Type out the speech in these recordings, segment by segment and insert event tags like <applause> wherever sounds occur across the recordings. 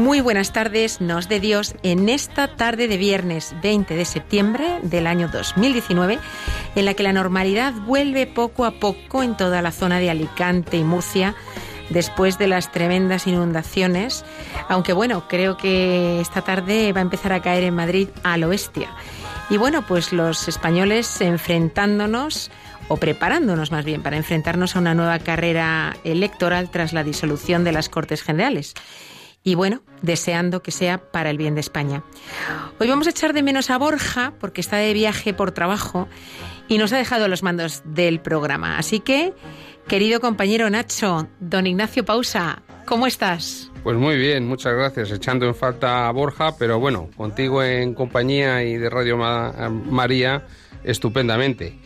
Muy buenas tardes, nos de Dios, en esta tarde de viernes 20 de septiembre del año 2019, en la que la normalidad vuelve poco a poco en toda la zona de Alicante y Murcia, después de las tremendas inundaciones, aunque bueno, creo que esta tarde va a empezar a caer en Madrid al oeste. Y bueno, pues los españoles enfrentándonos o preparándonos más bien para enfrentarnos a una nueva carrera electoral tras la disolución de las Cortes Generales y bueno, deseando que sea para el bien de España. Hoy vamos a echar de menos a Borja porque está de viaje por trabajo y nos ha dejado los mandos del programa. Así que, querido compañero Nacho, don Ignacio Pausa, ¿cómo estás? Pues muy bien, muchas gracias. Echando en falta a Borja, pero bueno, contigo en compañía y de Radio Ma- María, estupendamente.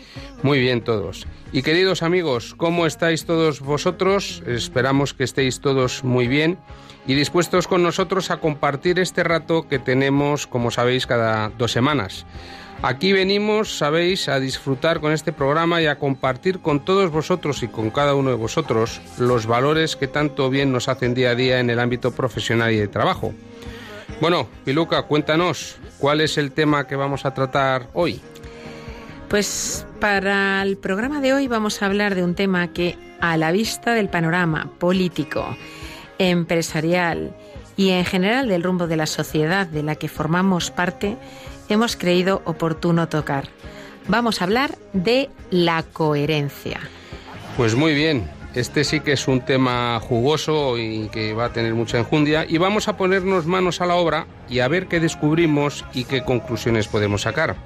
Muy bien todos. Y queridos amigos, ¿cómo estáis todos vosotros? Esperamos que estéis todos muy bien y dispuestos con nosotros a compartir este rato que tenemos, como sabéis, cada dos semanas. Aquí venimos, sabéis, a disfrutar con este programa y a compartir con todos vosotros y con cada uno de vosotros los valores que tanto bien nos hacen día a día en el ámbito profesional y de trabajo. Bueno, Piluca, cuéntanos, ¿cuál es el tema que vamos a tratar hoy? Pues para el programa de hoy vamos a hablar de un tema que a la vista del panorama político, empresarial y en general del rumbo de la sociedad de la que formamos parte, hemos creído oportuno tocar. Vamos a hablar de la coherencia. Pues muy bien, este sí que es un tema jugoso y que va a tener mucha enjundia y vamos a ponernos manos a la obra y a ver qué descubrimos y qué conclusiones podemos sacar.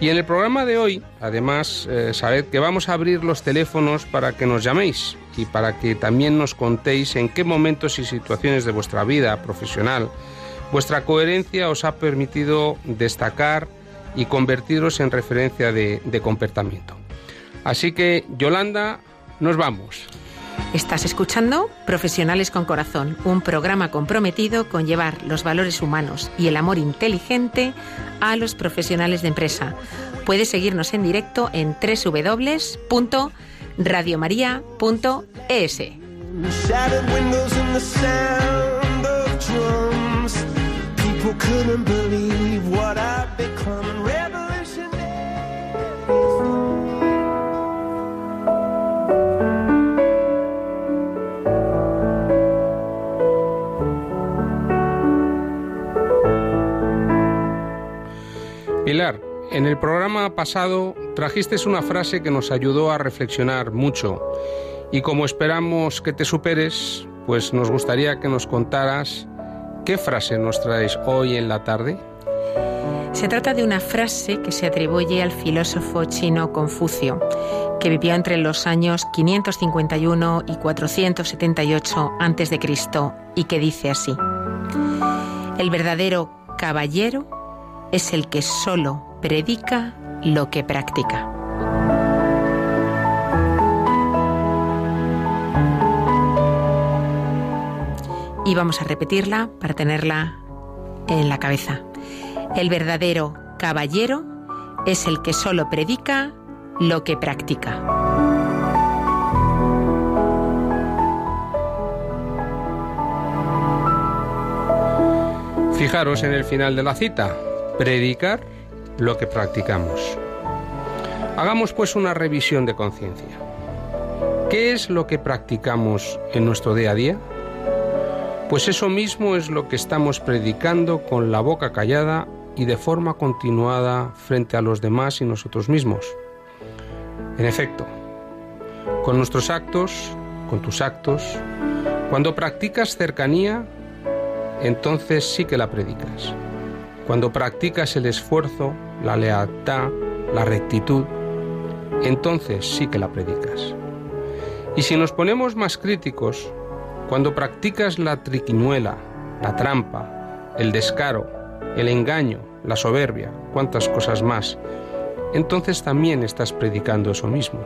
Y en el programa de hoy, además, eh, sabed que vamos a abrir los teléfonos para que nos llaméis y para que también nos contéis en qué momentos y situaciones de vuestra vida profesional vuestra coherencia os ha permitido destacar y convertiros en referencia de, comportamiento. Así que, Yolanda, nos vamos. Estás escuchando Profesionales con Corazón, un programa comprometido con llevar los valores humanos y el amor inteligente a los profesionales de empresa. Puedes seguirnos en directo en www.radiomaria.es. Shattered windows and the sound of drums. People couldn't believe what I'd become. Revolutionary. Pilar, en el programa pasado trajiste una frase que nos ayudó a reflexionar mucho y como esperamos que te superes, pues nos gustaría que nos contaras qué frase nos traes hoy en la tarde. Se trata de una frase que se atribuye al filósofo chino Confucio, que vivió entre los años 551 y 478 a.C. y que dice así: El verdadero caballero es el que solo predica lo que practica. Y vamos a repetirla para tenerla en la cabeza. El verdadero caballero es el que solo predica lo que practica. Fijaros en el final de la cita, predicar lo que practicamos. Hagamos pues una revisión de conciencia. ¿Qué es lo que practicamos en nuestro día a día? Pues eso mismo es lo que estamos predicando con la boca callada y de forma continuada frente a los demás y nosotros mismos. En efecto, con nuestros actos, con tus actos, cuando practicas cercanía, entonces sí que la predicas. Cuando practicas el esfuerzo, la lealtad, la rectitud, entonces sí que la predicas. Y si nos ponemos más críticos, cuando practicas la triquiñuela, la trampa, el descaro, el engaño, la soberbia, cuantas cosas más, entonces también estás predicando eso mismo.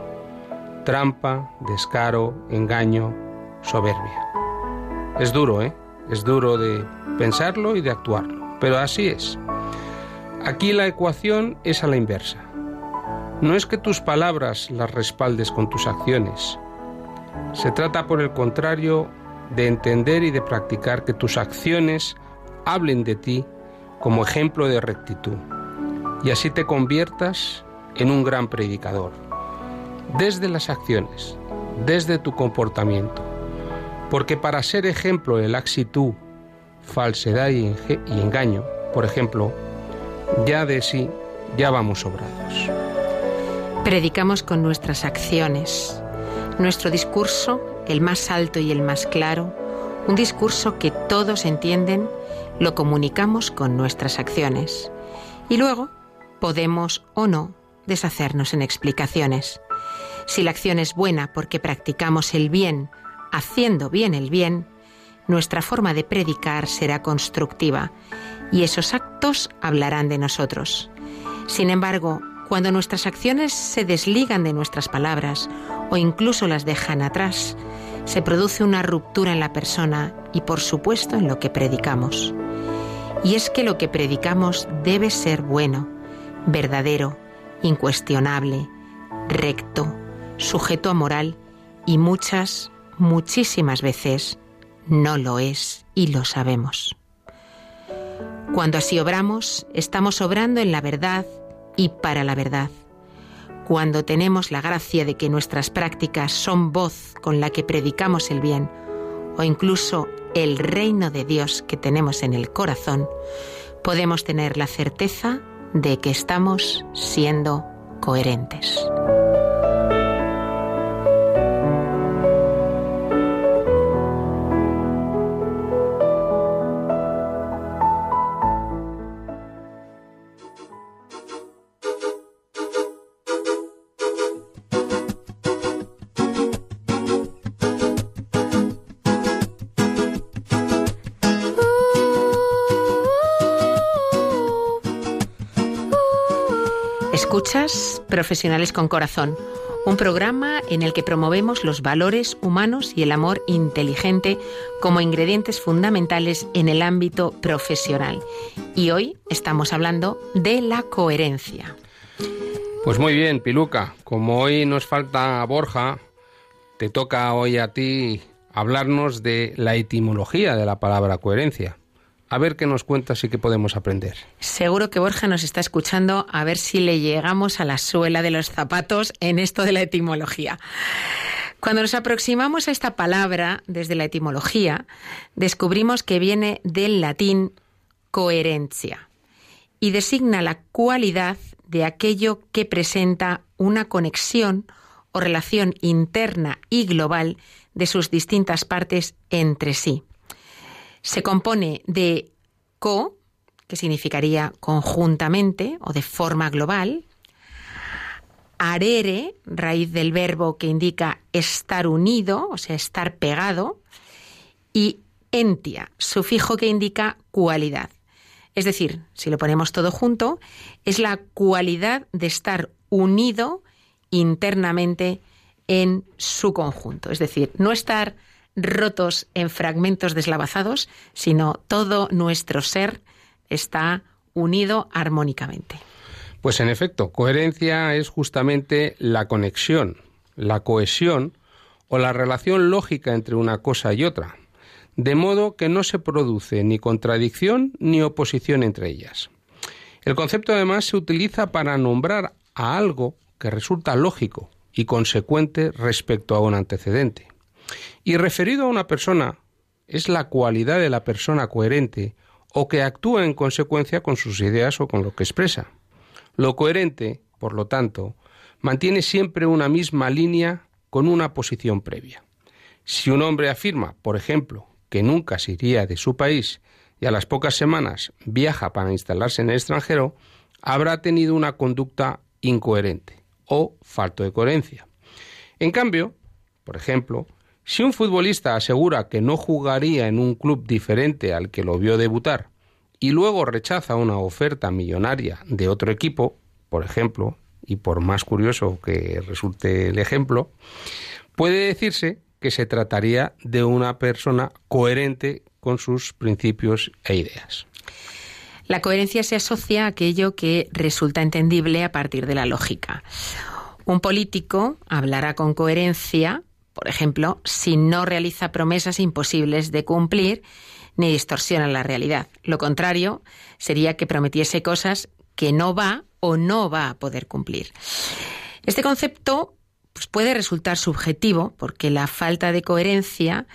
Trampa, descaro, engaño, soberbia. Es duro, ¿eh? Es duro de pensarlo y de actuarlo, pero así es. Aquí la ecuación es a la inversa. No es que tus palabras las respaldes con tus acciones. Se trata, por el contrario, de entender y de practicar que tus acciones hablen de ti como ejemplo de rectitud y así te conviertas en un gran predicador. Desde las acciones, desde tu comportamiento. Porque para ser ejemplo de laxitud, falsedad y, engaño, por ejemplo, ya de sí ya vamos sobrados. Predicamos con nuestras acciones. Nuestro discurso, el más alto y el más claro, un discurso que todos entienden, lo comunicamos con nuestras acciones. Y luego podemos o no deshacernos en explicaciones. Si la acción es buena porque practicamos el bien, haciendo bien el bien, nuestra forma de predicar será constructiva y esos actos hablarán de nosotros. Sin embargo, cuando nuestras acciones se desligan de nuestras palabras o incluso las dejan atrás, se produce una ruptura en la persona y por supuesto en lo que predicamos. Y es que lo que predicamos debe ser bueno, verdadero, incuestionable, recto, sujeto a moral y muchas, muchísimas veces no lo es y lo sabemos. Cuando así obramos, estamos obrando en la verdad y para la verdad. Cuando tenemos la gracia de que nuestras prácticas son voz con la que predicamos el bien, o incluso el reino de Dios que tenemos en el corazón, podemos tener la certeza de que estamos siendo coherentes. Escuchas Profesionales con Corazón, un programa en el que promovemos los valores humanos y el amor inteligente como ingredientes fundamentales en el ámbito profesional. Y hoy estamos hablando de la coherencia. Pues muy bien, Piluca. Como hoy nos falta Borja, te toca hoy a ti hablarnos de la etimología de la palabra coherencia. A ver qué nos cuentas y qué podemos aprender. Seguro que Borja nos está escuchando a ver si le llegamos a la suela de los zapatos en esto de la etimología. Cuando nos aproximamos a esta palabra desde la etimología, descubrimos que viene del latín coherencia y designa la cualidad de aquello que presenta una conexión o relación interna y global de sus distintas partes entre sí. Se compone de co, que significaría conjuntamente o de forma global, arere, raíz del verbo que indica estar unido, o sea, estar pegado, y entia, sufijo que indica cualidad. Es decir, si lo ponemos todo junto, es la cualidad de estar unido internamente en su conjunto. Es decir, no estar rotos en fragmentos deslavazados, sino todo nuestro ser está unido armónicamente. Pues en efecto, coherencia es justamente la conexión, la cohesión o la relación lógica entre una cosa y otra, de modo que no se produce ni contradicción ni oposición entre ellas. El concepto además se utiliza para nombrar a algo que resulta lógico y consecuente respecto a un antecedente. Y referido a una persona, es la cualidad de la persona coherente o que actúa en consecuencia con sus ideas o con lo que expresa. Lo coherente, por lo tanto, mantiene siempre una misma línea con una posición previa. Si un hombre afirma, por ejemplo, que nunca se iría de su país y a las pocas semanas viaja para instalarse en el extranjero, habrá tenido una conducta incoherente o falto de coherencia. En cambio, por ejemplo, si un futbolista asegura que no jugaría en un club diferente al que lo vio debutar y luego rechaza una oferta millonaria de otro equipo, por ejemplo, y por más curioso que resulte el ejemplo, puede decirse que se trataría de una persona coherente con sus principios e ideas. La coherencia se asocia a aquello que resulta entendible a partir de la lógica. Un político hablará con coherencia, por ejemplo, si no realiza promesas imposibles de cumplir ni distorsiona la realidad. Lo contrario sería que prometiese cosas que no va o no va a poder cumplir. Este concepto pues puede resultar subjetivo porque la falta de coherencia,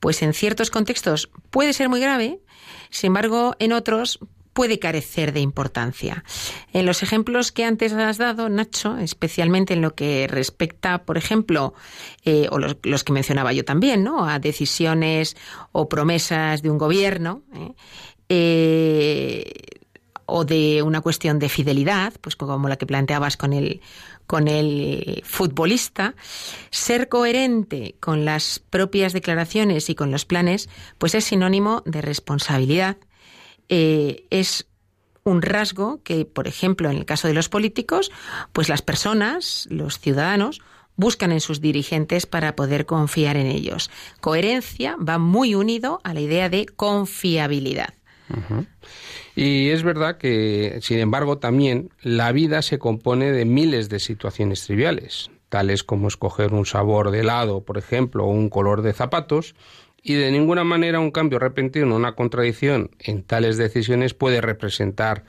pues en ciertos contextos puede ser muy grave, sin embargo, en otros puede carecer de importancia. En los ejemplos que antes has dado, Nacho, especialmente en lo que respecta, por ejemplo, eh, o los, que mencionaba yo también, ¿no? A decisiones o promesas de un gobierno, ¿eh? Eh, o de una cuestión de fidelidad, pues como la que planteabas con el con el futbolista, ser coherente con las propias declaraciones y con los planes, pues es sinónimo de responsabilidad. Eh, es un rasgo que, por ejemplo, en el caso de los políticos, pues las personas, los ciudadanos, buscan en sus dirigentes para poder confiar en ellos. Coherencia va muy unido a la idea de confiabilidad. Y es verdad que, sin embargo, también la vida se compone de miles de situaciones triviales, tales como escoger un sabor de helado, por ejemplo, o un color de zapatos, y de ninguna manera un cambio repentino, una contradicción en tales decisiones puede representar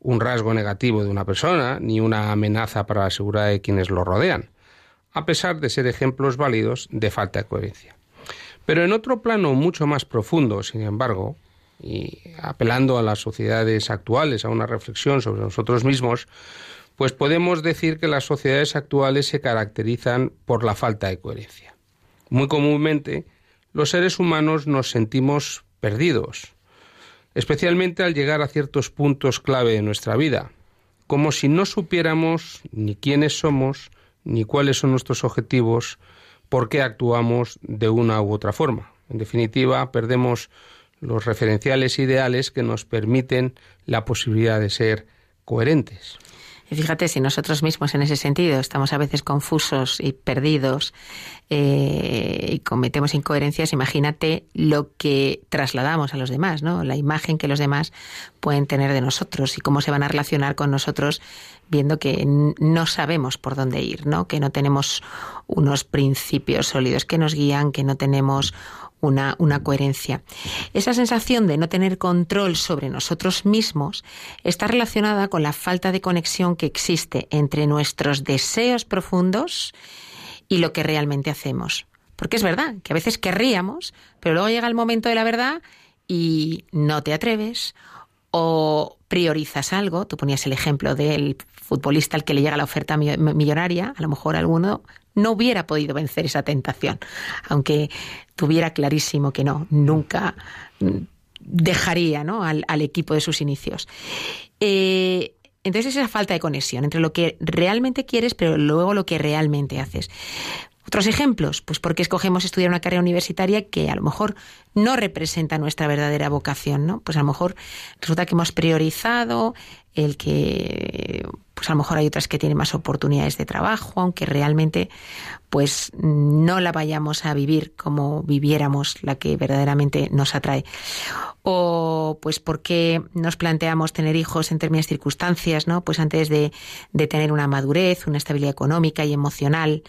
un rasgo negativo de una persona, ni una amenaza para la seguridad de quienes lo rodean, a pesar de ser ejemplos válidos de falta de coherencia. Pero en otro plano mucho más profundo, sin embargo, y apelando a las sociedades actuales, a una reflexión sobre nosotros mismos, pues podemos decir que las sociedades actuales se caracterizan por la falta de coherencia. Muy comúnmente, los seres humanos nos sentimos perdidos, especialmente al llegar a ciertos puntos clave de nuestra vida, como si no supiéramos ni quiénes somos, ni cuáles son nuestros objetivos, por qué actuamos de una u otra forma. En definitiva, perdemos los referenciales ideales que nos permiten la posibilidad de ser coherentes. Y fíjate, si nosotros mismos en ese sentido estamos a veces confusos y perdidos eh, y cometemos incoherencias, imagínate lo que trasladamos a los demás, ¿no? La imagen que los demás pueden tener de nosotros y cómo se van a relacionar con nosotros viendo que no sabemos por dónde ir, ¿no? Que no tenemos unos principios sólidos que nos guían, que no tenemos una, una, coherencia. Esa sensación de no tener control sobre nosotros mismos está relacionada con la falta de conexión que existe entre nuestros deseos profundos y lo que realmente hacemos. Porque es verdad que a veces querríamos, pero luego llega el momento de la verdad y no te atreves o priorizas algo. Tú ponías el ejemplo del futbolista al que le llega la oferta millonaria, a lo mejor alguno no hubiera podido vencer esa tentación, aunque tuviera clarísimo que no, nunca dejaría ¿no? al, al equipo de sus inicios. Eh, entonces esa falta de conexión entre lo que realmente quieres, pero luego lo que realmente haces. Otros ejemplos, pues porque escogemos estudiar una carrera universitaria que a lo mejor no representa nuestra verdadera vocación, ¿no? Pues a lo mejor resulta que hemos priorizado el que pues a lo mejor hay otras que tienen más oportunidades de trabajo, aunque realmente pues no la vayamos a vivir como viviéramos la que verdaderamente nos atrae. O pues porque nos planteamos tener hijos en términos circunstancias, ¿no? Pues antes de, de tener una madurez, una estabilidad económica y emocional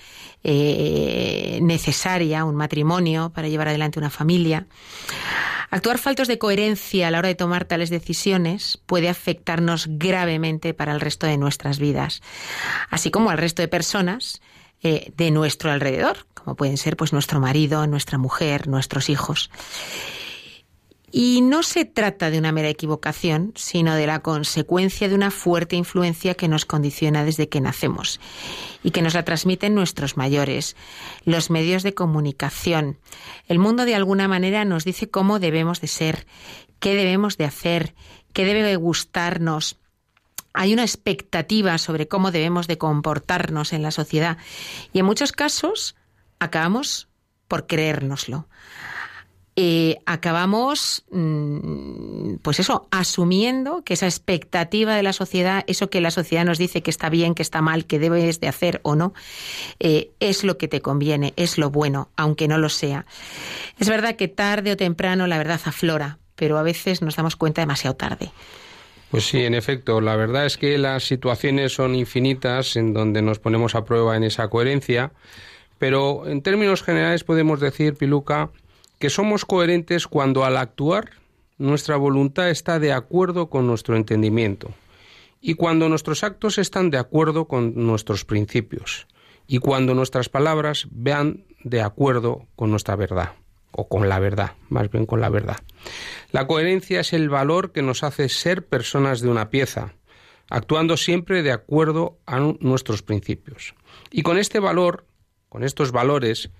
eh, necesaria, un matrimonio para llevar adelante una familia. Actuar faltos de coherencia a la hora de tomar tales decisiones puede afectarnos gravemente para el resto de nuestras vidas, así como al resto de personas eh, de nuestro alrededor, como pueden ser pues nuestro marido, nuestra mujer, nuestros hijos. Y no se trata de una mera equivocación, sino de la consecuencia de una fuerte influencia que nos condiciona desde que nacemos y que nos la transmiten nuestros mayores, los medios de comunicación. El mundo de alguna manera nos dice cómo debemos de ser, qué debemos de hacer, qué debe gustarnos, hay una expectativa sobre cómo debemos de comportarnos en la sociedad y en muchos casos acabamos por creérnoslo. Eh, acabamos, mm, pues eso, asumiendo que esa expectativa de la sociedad, eso que la sociedad nos dice que está bien, que está mal, que debes de hacer o no, eh, es lo que te conviene, es lo bueno, aunque no lo sea. Es verdad que tarde o temprano la verdad aflora, pero a veces nos damos cuenta demasiado tarde. Pues sí, en efecto, la verdad es que las situaciones son infinitas en donde nos ponemos a prueba en esa coherencia, pero en términos generales podemos decir, Piluca, que somos coherentes cuando al actuar nuestra voluntad está de acuerdo con nuestro entendimiento y cuando nuestros actos están de acuerdo con nuestros principios y cuando nuestras palabras vean de acuerdo con nuestra verdad o con la verdad, más bien con la verdad. La coherencia es el valor que nos hace ser personas de una pieza, actuando siempre de acuerdo a nuestros principios. Y con este valor, con estos valores,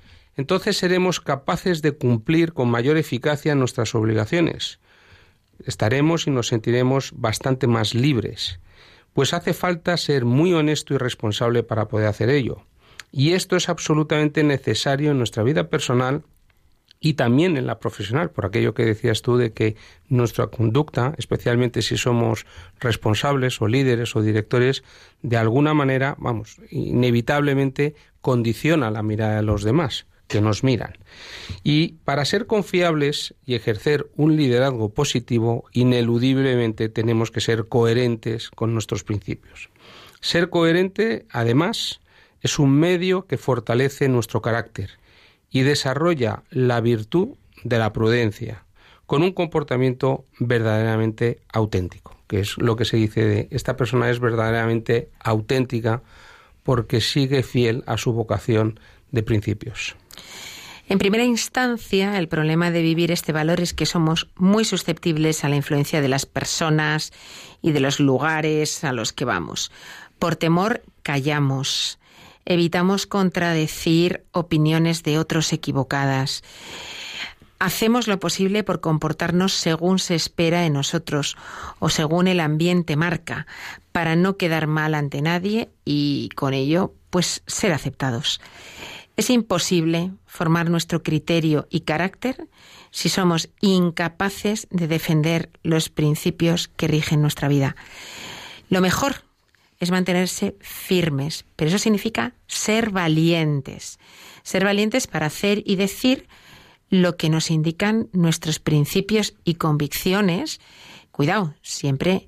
entonces seremos capaces de cumplir con mayor eficacia nuestras obligaciones. Estaremos y nos sentiremos bastante más libres, pues hace falta ser muy honesto y responsable para poder hacer ello. Y esto es absolutamente necesario en nuestra vida personal y también en la profesional, por aquello que decías tú de que nuestra conducta, especialmente si somos responsables o líderes o directores, de alguna manera, vamos, inevitablemente condiciona la mirada de los demás que nos miran. Y para ser confiables y ejercer un liderazgo positivo, ineludiblemente tenemos que ser coherentes con nuestros principios. Ser coherente, además, es un medio que fortalece nuestro carácter y desarrolla la virtud de la prudencia con un comportamiento verdaderamente auténtico, que es lo que se dice de esta persona es verdaderamente auténtica porque sigue fiel a su vocación de principios. En primera instancia, el problema de vivir este valor es que somos muy susceptibles a la influencia de las personas y de los lugares a los que vamos. Por temor, callamos. Evitamos contradecir opiniones de otros equivocadas. Hacemos lo posible por comportarnos según se espera en nosotros o según el ambiente marca, para no quedar mal ante nadie y con ello, pues ser aceptados. Es imposible formar nuestro criterio y carácter si somos incapaces de defender los principios que rigen nuestra vida. Lo mejor es mantenerse firmes, pero eso significa ser valientes. Ser valientes para hacer y decir lo que nos indican nuestros principios y convicciones. Cuidado, siempre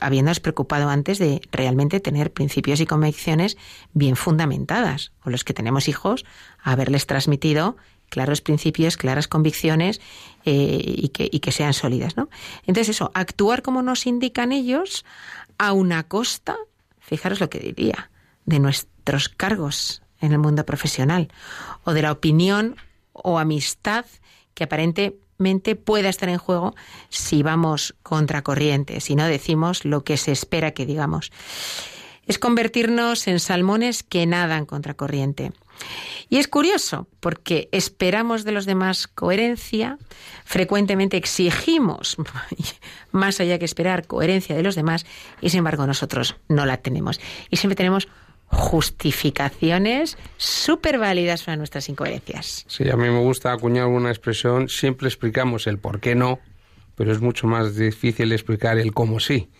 habiéndonos preocupado antes de realmente tener principios y convicciones bien fundamentadas, o los que tenemos hijos, haberles transmitido claros principios, claras convicciones eh, y, que, y, que, sean sólidas. ¿no? Entonces eso, actuar como nos indican ellos a una costa, fijaros lo que diría, de nuestros cargos en el mundo profesional, o de la opinión o amistad que aparente pueda estar en juego si vamos contracorriente, si no decimos lo que se espera que digamos. Es convertirnos en salmones que nadan contracorriente. Y es curioso, porque esperamos de los demás coherencia, frecuentemente exigimos, <laughs> más allá que esperar, coherencia de los demás, y sin embargo nosotros no la tenemos. Y siempre tenemos justificaciones súper válidas para nuestras incoherencias. Sí, a mí me gusta acuñar una expresión, siempre explicamos el por qué no, pero es mucho más difícil explicar el cómo sí.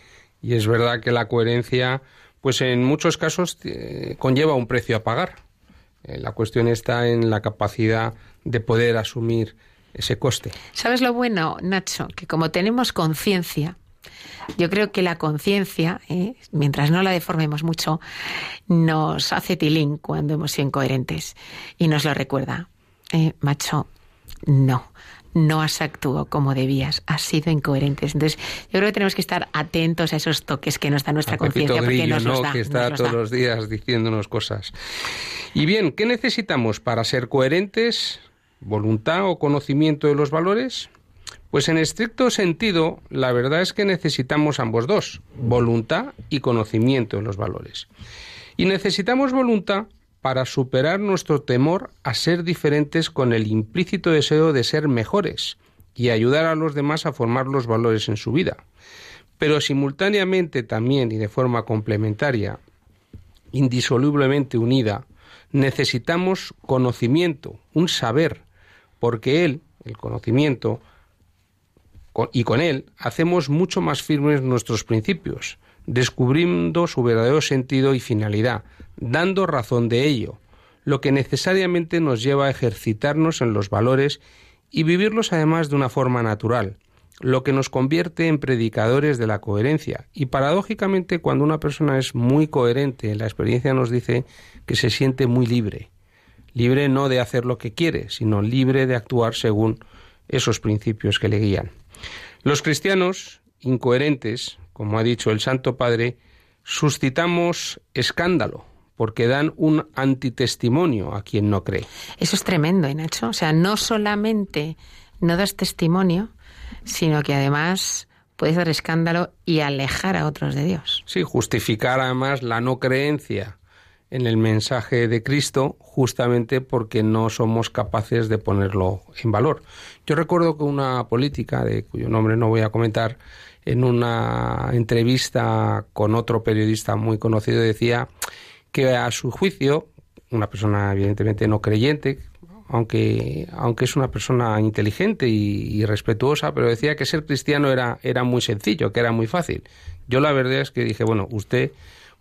Y es verdad que la coherencia, pues en muchos casos eh, conlleva un precio a pagar. Eh, la cuestión está en la capacidad de poder asumir ese coste. ¿Sabes lo bueno, Nacho? Que como tenemos conciencia, yo creo que la conciencia, ¿eh? mientras no la deformemos mucho, nos hace tilín cuando hemos sido incoherentes y nos lo recuerda. Eh, macho, no, no has actuado como debías, has sido incoherente. Entonces, yo creo que tenemos que estar atentos a esos toques que nos da nuestra conciencia, porque nos los da. Que está todos los días diciéndonos cosas. Y bien, ¿qué necesitamos para ser coherentes? ¿Voluntad o conocimiento de los valores? Pues en estricto sentido, la verdad es que necesitamos ambos dos, voluntad y conocimiento de los valores. Y necesitamos voluntad para superar nuestro temor a ser diferentes con el implícito deseo de ser mejores y ayudar a los demás a formar los valores en su vida. pero simultáneamente también y de forma complementaria, indisolublemente unida, necesitamos conocimiento, un saber, porque él, el conocimiento, co- y con él hacemos mucho más firmes nuestros principios, descubriendo su verdadero sentido y finalidad, dando razón de ello, lo que necesariamente nos lleva a ejercitarnos en los valores y vivirlos además de una forma natural, lo que nos convierte en predicadores de la coherencia. Y paradójicamente, cuando una persona es muy coherente, la experiencia nos dice que se siente muy libre. Libre no de hacer lo que quiere, sino libre de actuar según esos principios que le guían. Los cristianos incoherentes, como ha dicho el Santo Padre, suscitamos escándalo, porque dan un antitestimonio a quien no cree. Eso es tremendo, ¿eh, Nacho? O sea, no solamente no das testimonio, sino que además puedes dar escándalo y alejar a otros de Dios. Sí, justificar además la no creencia en el mensaje de Cristo justamente porque no somos capaces de ponerlo en valor. Yo recuerdo que una política, de cuyo nombre no voy a comentar, en una entrevista con otro periodista muy conocido decía que a su juicio, una persona evidentemente no creyente, aunque, aunque es una persona inteligente y, respetuosa, pero decía que ser cristiano era, era muy sencillo, que era muy fácil. Yo la verdad es que dije, bueno, usted,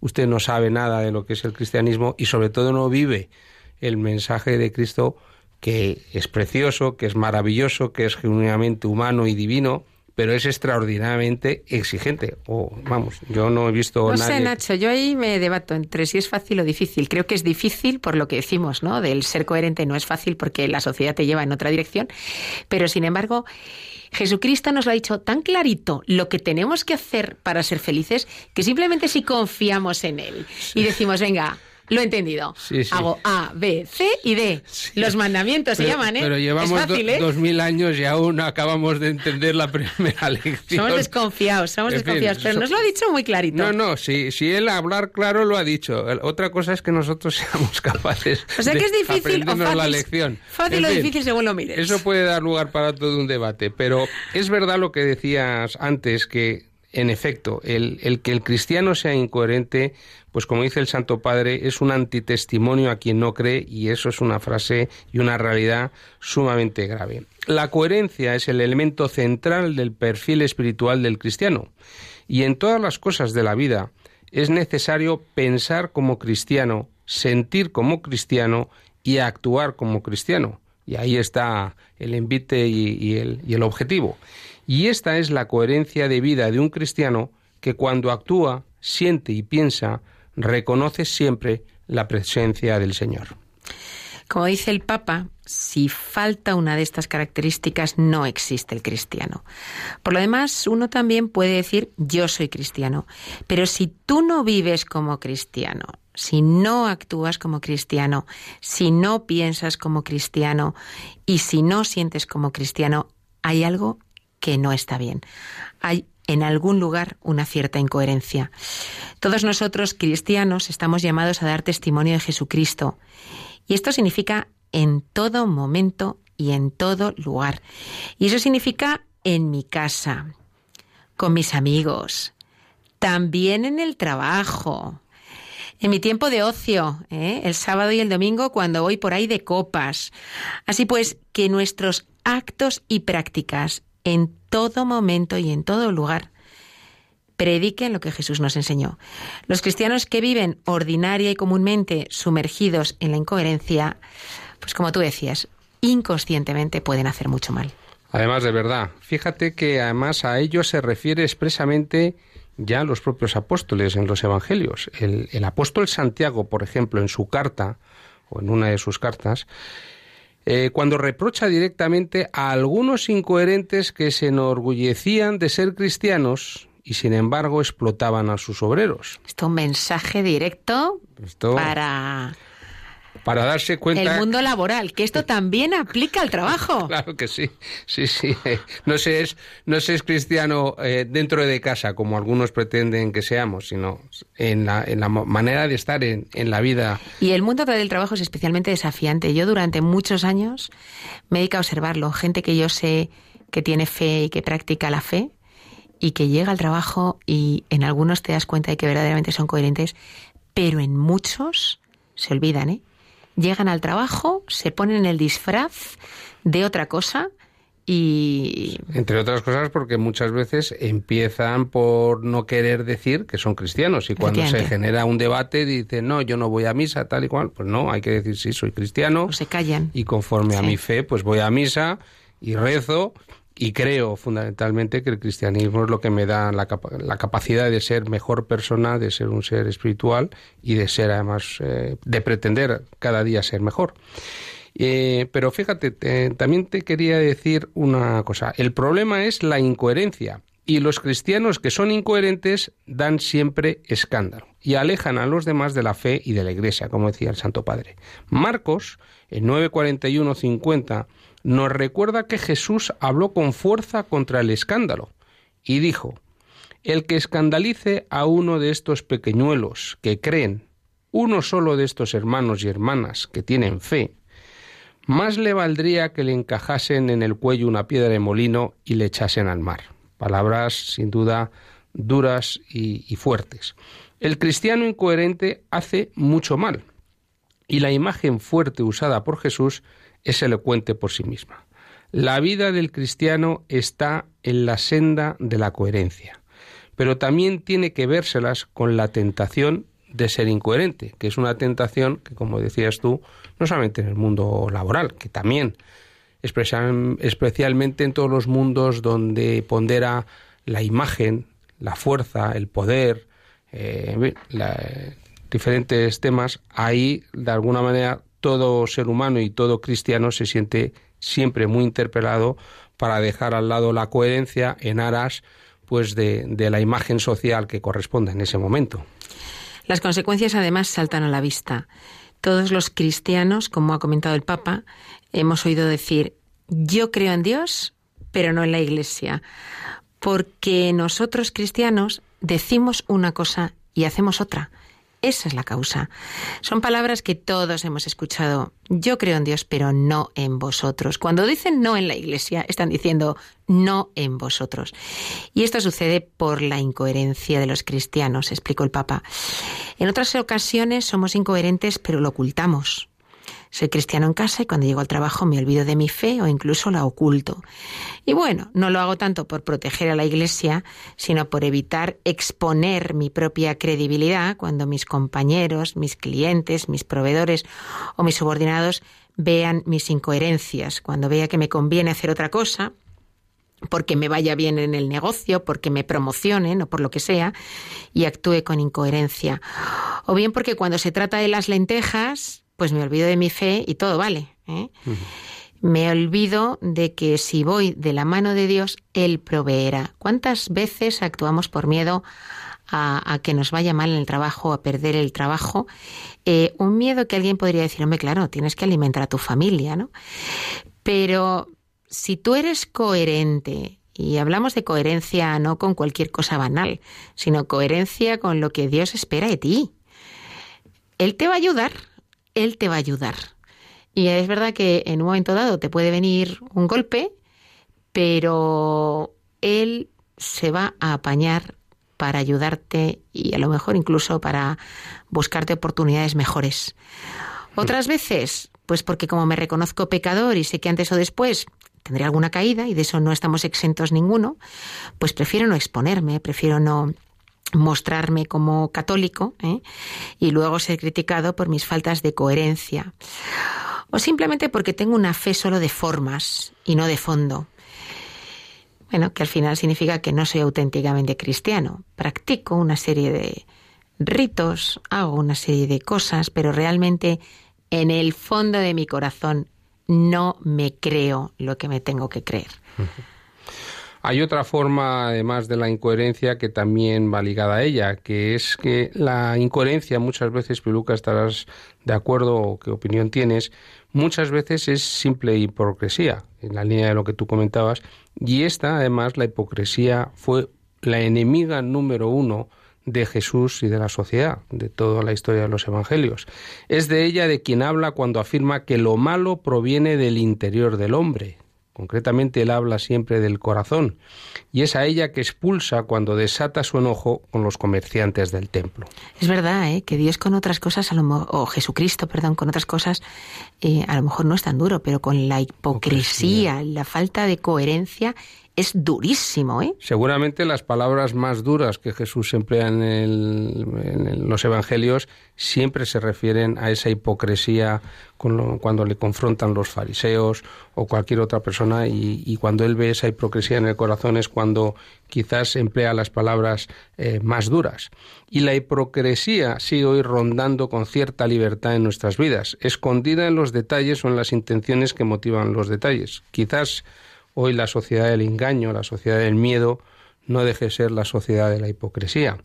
usted no sabe nada de lo que es el cristianismo y sobre todo no vive el mensaje de Cristo que es precioso, que es maravilloso, que es genuinamente humano y divino, pero es extraordinariamente exigente. O vamos, yo no he visto No nadie. sé, Nacho, yo ahí me debato entre si es fácil o difícil. Creo que es difícil por lo que decimos, ¿no? Del ser coherente no es fácil porque la sociedad te lleva en otra dirección, pero sin embargo, Jesucristo nos lo ha dicho tan clarito lo que tenemos que hacer para ser felices que simplemente si confiamos en él y decimos, venga, lo he entendido. Sí, sí. Hago A, B, C y D. Los mandamientos se llaman, ¿eh? Pero llevamos es fácil, do- ¿eh? dos mil años y aún no acabamos de entender la <laughs> primera lección. Somos desconfiados, somos En fin, desconfiados, pero so- nos lo ha dicho muy clarito. No, no, si, si él hablar claro lo ha dicho. Otra cosa es que nosotros <laughs> seamos capaces O sea que de es difícil o aprendernos fácil. la lección. Fácil En o fin, difícil según lo mires. Eso puede dar lugar para todo un debate, pero es verdad lo que decías antes, que en efecto, el, el que el cristiano sea incoherente, pues como dice el Santo Padre, es un antitestimonio a quien no cree y eso es una frase y una realidad sumamente grave. La coherencia es el elemento central del perfil espiritual del cristiano y en todas las cosas de la vida es necesario pensar como cristiano, sentir como cristiano y actuar como cristiano. Y ahí está el envite y, el, y el objetivo. Y esta es la coherencia de vida de un cristiano que cuando actúa, siente y piensa, reconoce siempre la presencia del Señor. Como dice el Papa, si falta una de estas características, no existe el cristiano. Por lo demás, uno también puede decir, yo soy cristiano. Pero si tú no vives como cristiano, si no actúas como cristiano, si no piensas como cristiano y si no sientes como cristiano, hay algo que no está bien. Hay en algún lugar una cierta incoherencia. Todos nosotros, cristianos, estamos llamados a dar testimonio de Jesucristo. Y esto significa en todo momento y en todo lugar. Y eso significa en mi casa, con mis amigos, también en el trabajo, en mi tiempo de ocio, ¿eh? el sábado y el domingo cuando voy por ahí de copas. Así pues, que nuestros actos y prácticas en todo momento y en todo lugar prediquen lo que Jesús nos enseñó. Los cristianos que viven ordinaria y comúnmente sumergidos en la incoherencia, pues como tú decías, inconscientemente pueden hacer mucho mal. Además, de verdad, fíjate que además a ello se refiere expresamente ya los propios apóstoles en los evangelios. El, el apóstol Santiago, por ejemplo, en su carta, o en una de sus cartas, eh, cuando reprocha directamente a algunos incoherentes que se enorgullecían de ser cristianos y sin embargo explotaban a sus obreros. Esto es un mensaje directo Esto, para para darse cuenta el mundo laboral, que esto también aplica al trabajo. <laughs> Claro que sí, sí, sí. No se es, no se es cristiano eh, dentro de casa, como algunos pretenden que seamos, sino en la, en la manera de estar en, en la vida. Y el mundo del trabajo es especialmente desafiante. Yo durante muchos años me dedico a observarlo. Gente que yo sé que tiene fe y que practica la fe y que llega al trabajo y en algunos te das cuenta de que verdaderamente son coherentes, pero en muchos se olvidan, ¿eh? Llegan al trabajo, se ponen el disfraz de otra cosa y Entre otras cosas porque muchas veces empiezan por no querer decir que son cristianos y cuando se genera un debate dicen, no, yo no voy a misa, tal y cual. Pues no, hay que decir, sí, soy cristiano o se callan. y conforme a mi fe, pues voy a misa y rezo y creo fundamentalmente que el cristianismo es lo que me da la, capa- la capacidad de ser mejor persona, de ser un ser espiritual y de ser además, eh, de pretender cada día ser mejor. Eh, pero fíjate, te- también te quería decir una cosa. El problema es la incoherencia. Y los cristianos que son incoherentes dan siempre escándalo y alejan a los demás de la fe y de la iglesia, como decía el Santo Padre. Marcos, en 941-50, nos recuerda que Jesús habló con fuerza contra el escándalo y dijo, el que escandalice a uno de estos pequeñuelos que creen, uno solo de estos hermanos y hermanas que tienen fe, más le valdría que le encajasen en el cuello una piedra de molino y le echasen al mar. Palabras sin duda duras y, y fuertes. El cristiano incoherente hace mucho mal y la imagen fuerte usada por Jesús es elocuente por sí misma. La vida del cristiano está en la senda de la coherencia, pero también tiene que vérselas con la tentación de ser incoherente, que es una tentación que, como decías tú, no solamente en el mundo laboral, que también, especial- especialmente en todos los mundos donde pondera la imagen, la fuerza, el poder, eh, diferentes temas, ahí de alguna manera todo ser humano y todo cristiano se siente siempre muy interpelado para dejar al lado la coherencia en aras pues de, de la imagen social que corresponde en ese momento. Las consecuencias además saltan a la vista. Todos los cristianos, como ha comentado el Papa, hemos oído decir, yo creo en Dios, pero no en la Iglesia, porque nosotros cristianos decimos una cosa y hacemos otra. Esa es la causa. Son palabras que todos hemos escuchado. Yo creo en Dios, pero no en vosotros. Cuando dicen no en la iglesia, están diciendo no en vosotros. Y esto sucede por la incoherencia de los cristianos, explicó el Papa. En otras ocasiones somos incoherentes, pero lo ocultamos. Soy cristiano en casa y cuando llego al trabajo me olvido de mi fe o incluso la oculto. Y bueno, no lo hago tanto por proteger a la Iglesia, sino por evitar exponer mi propia credibilidad cuando mis compañeros, mis clientes, mis proveedores o mis subordinados vean mis incoherencias, cuando vea que me conviene hacer otra cosa, porque me vaya bien en el negocio, porque me promocionen o por lo que sea, y actúe con incoherencia. O bien porque cuando se trata de las lentejas, pues me olvido de mi fe y todo vale. ¿eh? Me olvido de que si voy de la mano de Dios, Él proveerá. ¿Cuántas veces actuamos por miedo a, a que nos vaya mal en el trabajo, a perder el trabajo? Eh, un miedo que alguien podría decir, hombre, claro, tienes que alimentar a tu familia, ¿no? Pero si tú eres coherente, y hablamos de coherencia no con cualquier cosa banal, sino coherencia con lo que Dios espera de ti, Él te va a ayudar, Él te va a ayudar. Y es verdad que en un momento dado te puede venir un golpe, pero Él se va a apañar para ayudarte y a lo mejor incluso para buscarte oportunidades mejores. Otras veces, pues porque como me reconozco pecador y sé que antes o después tendré alguna caída y de eso no estamos exentos ninguno, pues prefiero no exponerme, prefiero no mostrarme como católico ¿eh? y luego ser criticado por mis faltas de coherencia. O simplemente porque tengo una fe solo de formas y no de fondo. Bueno, que al final significa que no soy auténticamente cristiano. Practico una serie de ritos, hago una serie de cosas, pero realmente en el fondo de mi corazón no me creo lo que me tengo que creer. Hay otra forma, además de la incoherencia, que también va ligada a ella, que es que la incoherencia muchas veces, Piluca, estarás de acuerdo o qué opinión tienes, muchas veces es simple hipocresía, en la línea de lo que tú comentabas, y esta, además, la hipocresía fue la enemiga número uno de Jesús y de la sociedad, de toda la historia de los evangelios. Es de ella de quien habla cuando afirma que lo malo proviene del interior del hombre, Concretamente, él habla siempre del corazón, y es a ella que expulsa cuando desata su enojo con los comerciantes del templo. Es verdad, ¿eh? que Dios con otras cosas, a lo mo- o Jesucristo, perdón, con otras cosas, eh, a lo mejor no es tan duro, pero con la hipocresía, la falta de coherencia, es durísimo, ¿eh? Seguramente las palabras más duras que Jesús emplea en, el- en el- los evangelios siempre se refieren a esa hipocresía con lo- cuando le confrontan los fariseos o cualquier otra persona y, y cuando él ve esa hipocresía en el corazón es cuando quizás emplea las palabras eh, más duras. Y la hipocresía sigue hoy rondando con cierta libertad en nuestras vidas, escondida en los detalles o en las intenciones que motivan los detalles. Quizás Hoy la sociedad del engaño, la sociedad del miedo, no deje de ser la sociedad de la hipocresía.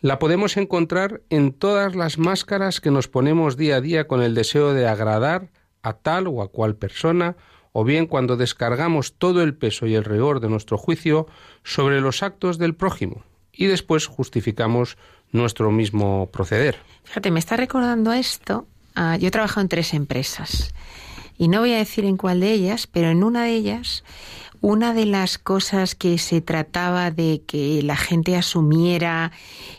La podemos encontrar en todas las máscaras que nos ponemos día a día con el deseo de agradar a tal o a cual persona, o bien cuando descargamos todo el peso y el rigor de nuestro juicio sobre los actos del prójimo y después justificamos nuestro mismo proceder. Fíjate, me está recordando esto. ah, yo he trabajado en tres empresas y no voy a decir en cuál de ellas, pero en una de ellas, una de las cosas que se trataba de que la gente asumiera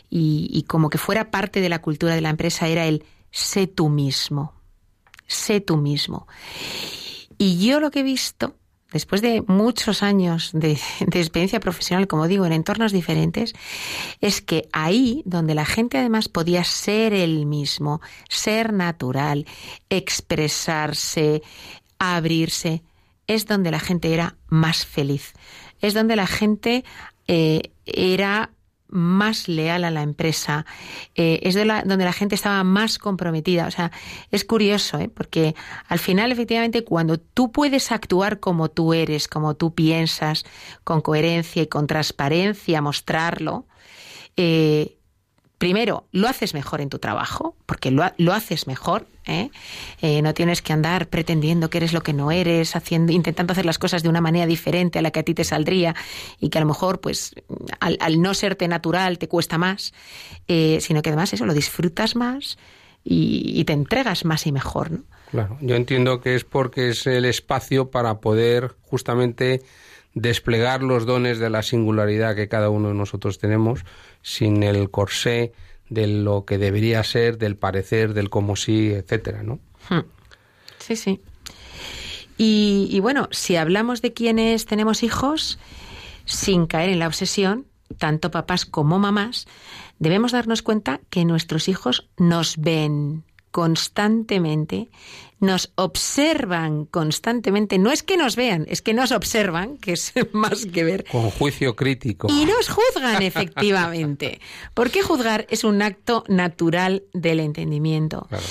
y, y como que fuera parte de la cultura de la empresa era el sé tú mismo, sé tú mismo. Y yo lo que he visto, después de muchos años de, experiencia profesional, como digo, en entornos diferentes, es que ahí, donde la gente además podía ser el mismo, ser natural, expresarse, abrirse, es donde la gente era más feliz, es donde la gente eh, era más leal a la empresa, eh, es de la, donde la gente estaba más comprometida. O sea, es curioso, ¿eh? porque al final, efectivamente, cuando tú puedes actuar como tú eres, como tú piensas, con coherencia y con transparencia, mostrarlo, eh, primero, lo haces mejor en tu trabajo, porque lo, lo haces mejor. ¿eh? Eh, no tienes que andar pretendiendo que eres lo que no eres, haciendo, intentando hacer las cosas de una manera diferente a la que a ti te saldría y que a lo mejor, pues, al, no serte natural te cuesta más, eh, sino que además eso lo disfrutas más y, y te entregas más y mejor. ¿no? Claro, yo entiendo que es porque es el espacio para poder justamente desplegar los dones de la singularidad que cada uno de nosotros tenemos sin el corsé de lo que debería ser, del parecer, del como sí, etcétera, ¿no? Sí, sí. Y, y, bueno, si hablamos de quienes tenemos hijos, sin caer en la obsesión, tanto papás como mamás, debemos darnos cuenta que nuestros hijos nos ven constantemente, nos observan constantemente. No es que nos vean, es que nos observan, que es <laughs> más que ver. Con juicio crítico. Y nos juzgan, efectivamente. <laughs> Porque juzgar es un acto natural del entendimiento. Claro.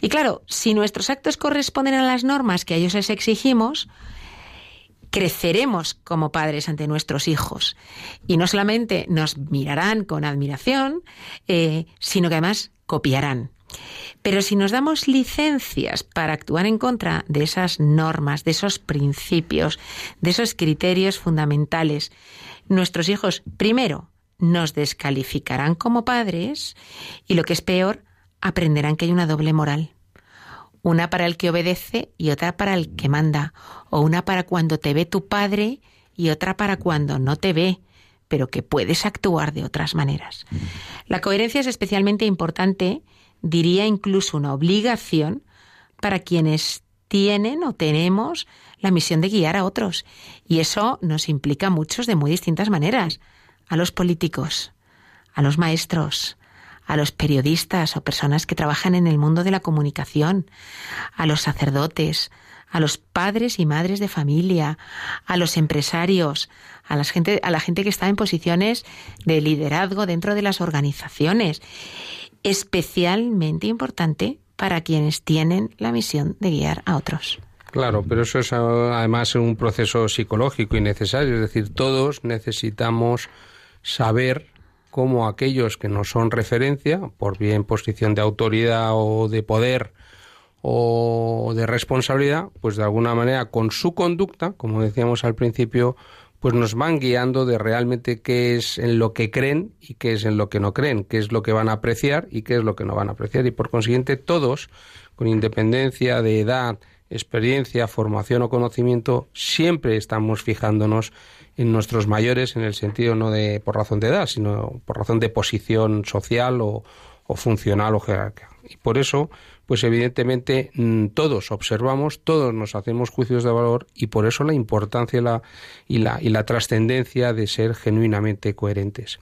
Y claro, si nuestros actos corresponden a las normas que a ellos les exigimos, creceremos como padres ante nuestros hijos. Y no solamente nos mirarán con admiración, eh, sino que además copiarán. Pero si nos damos licencias para actuar en contra de esas normas, de esos principios, de esos criterios fundamentales, nuestros hijos, primero, nos descalificarán como padres y lo que es peor, aprenderán que hay una doble moral. Una para el que obedece y otra para el que manda. O una para cuando te ve tu padre y otra para cuando no te ve, pero que puedes actuar de otras maneras. La coherencia es especialmente importante diría incluso una obligación para quienes tienen o tenemos la misión de guiar a otros. Y eso nos implica a muchos de muy distintas maneras. A los políticos, a los maestros, a los periodistas o personas que trabajan en el mundo de la comunicación, a los sacerdotes, a los padres y madres de familia, a los empresarios, a gente, a la gente que está en posiciones de liderazgo dentro de las organizaciones especialmente importante para quienes tienen la misión de guiar a otros. Claro, pero eso es además un proceso psicológico y necesario, es decir, todos necesitamos saber cómo aquellos que no son referencia, por bien posición de autoridad o de poder o de responsabilidad, pues de alguna manera con su conducta, como decíamos al principio, pues nos van guiando de realmente qué es en lo que creen y qué es en lo que no creen, qué es lo que van a apreciar y qué es lo que no van a apreciar. Y por consiguiente todos, con independencia de edad, experiencia, formación o conocimiento, siempre estamos fijándonos en nuestros mayores en el sentido no de por razón de edad, sino por razón de posición social o, funcional o jerárquica. Y por eso, pues evidentemente mm, todos observamos, todos nos hacemos juicios de valor y por eso la importancia y la, y la, y la trascendencia de ser genuinamente coherentes.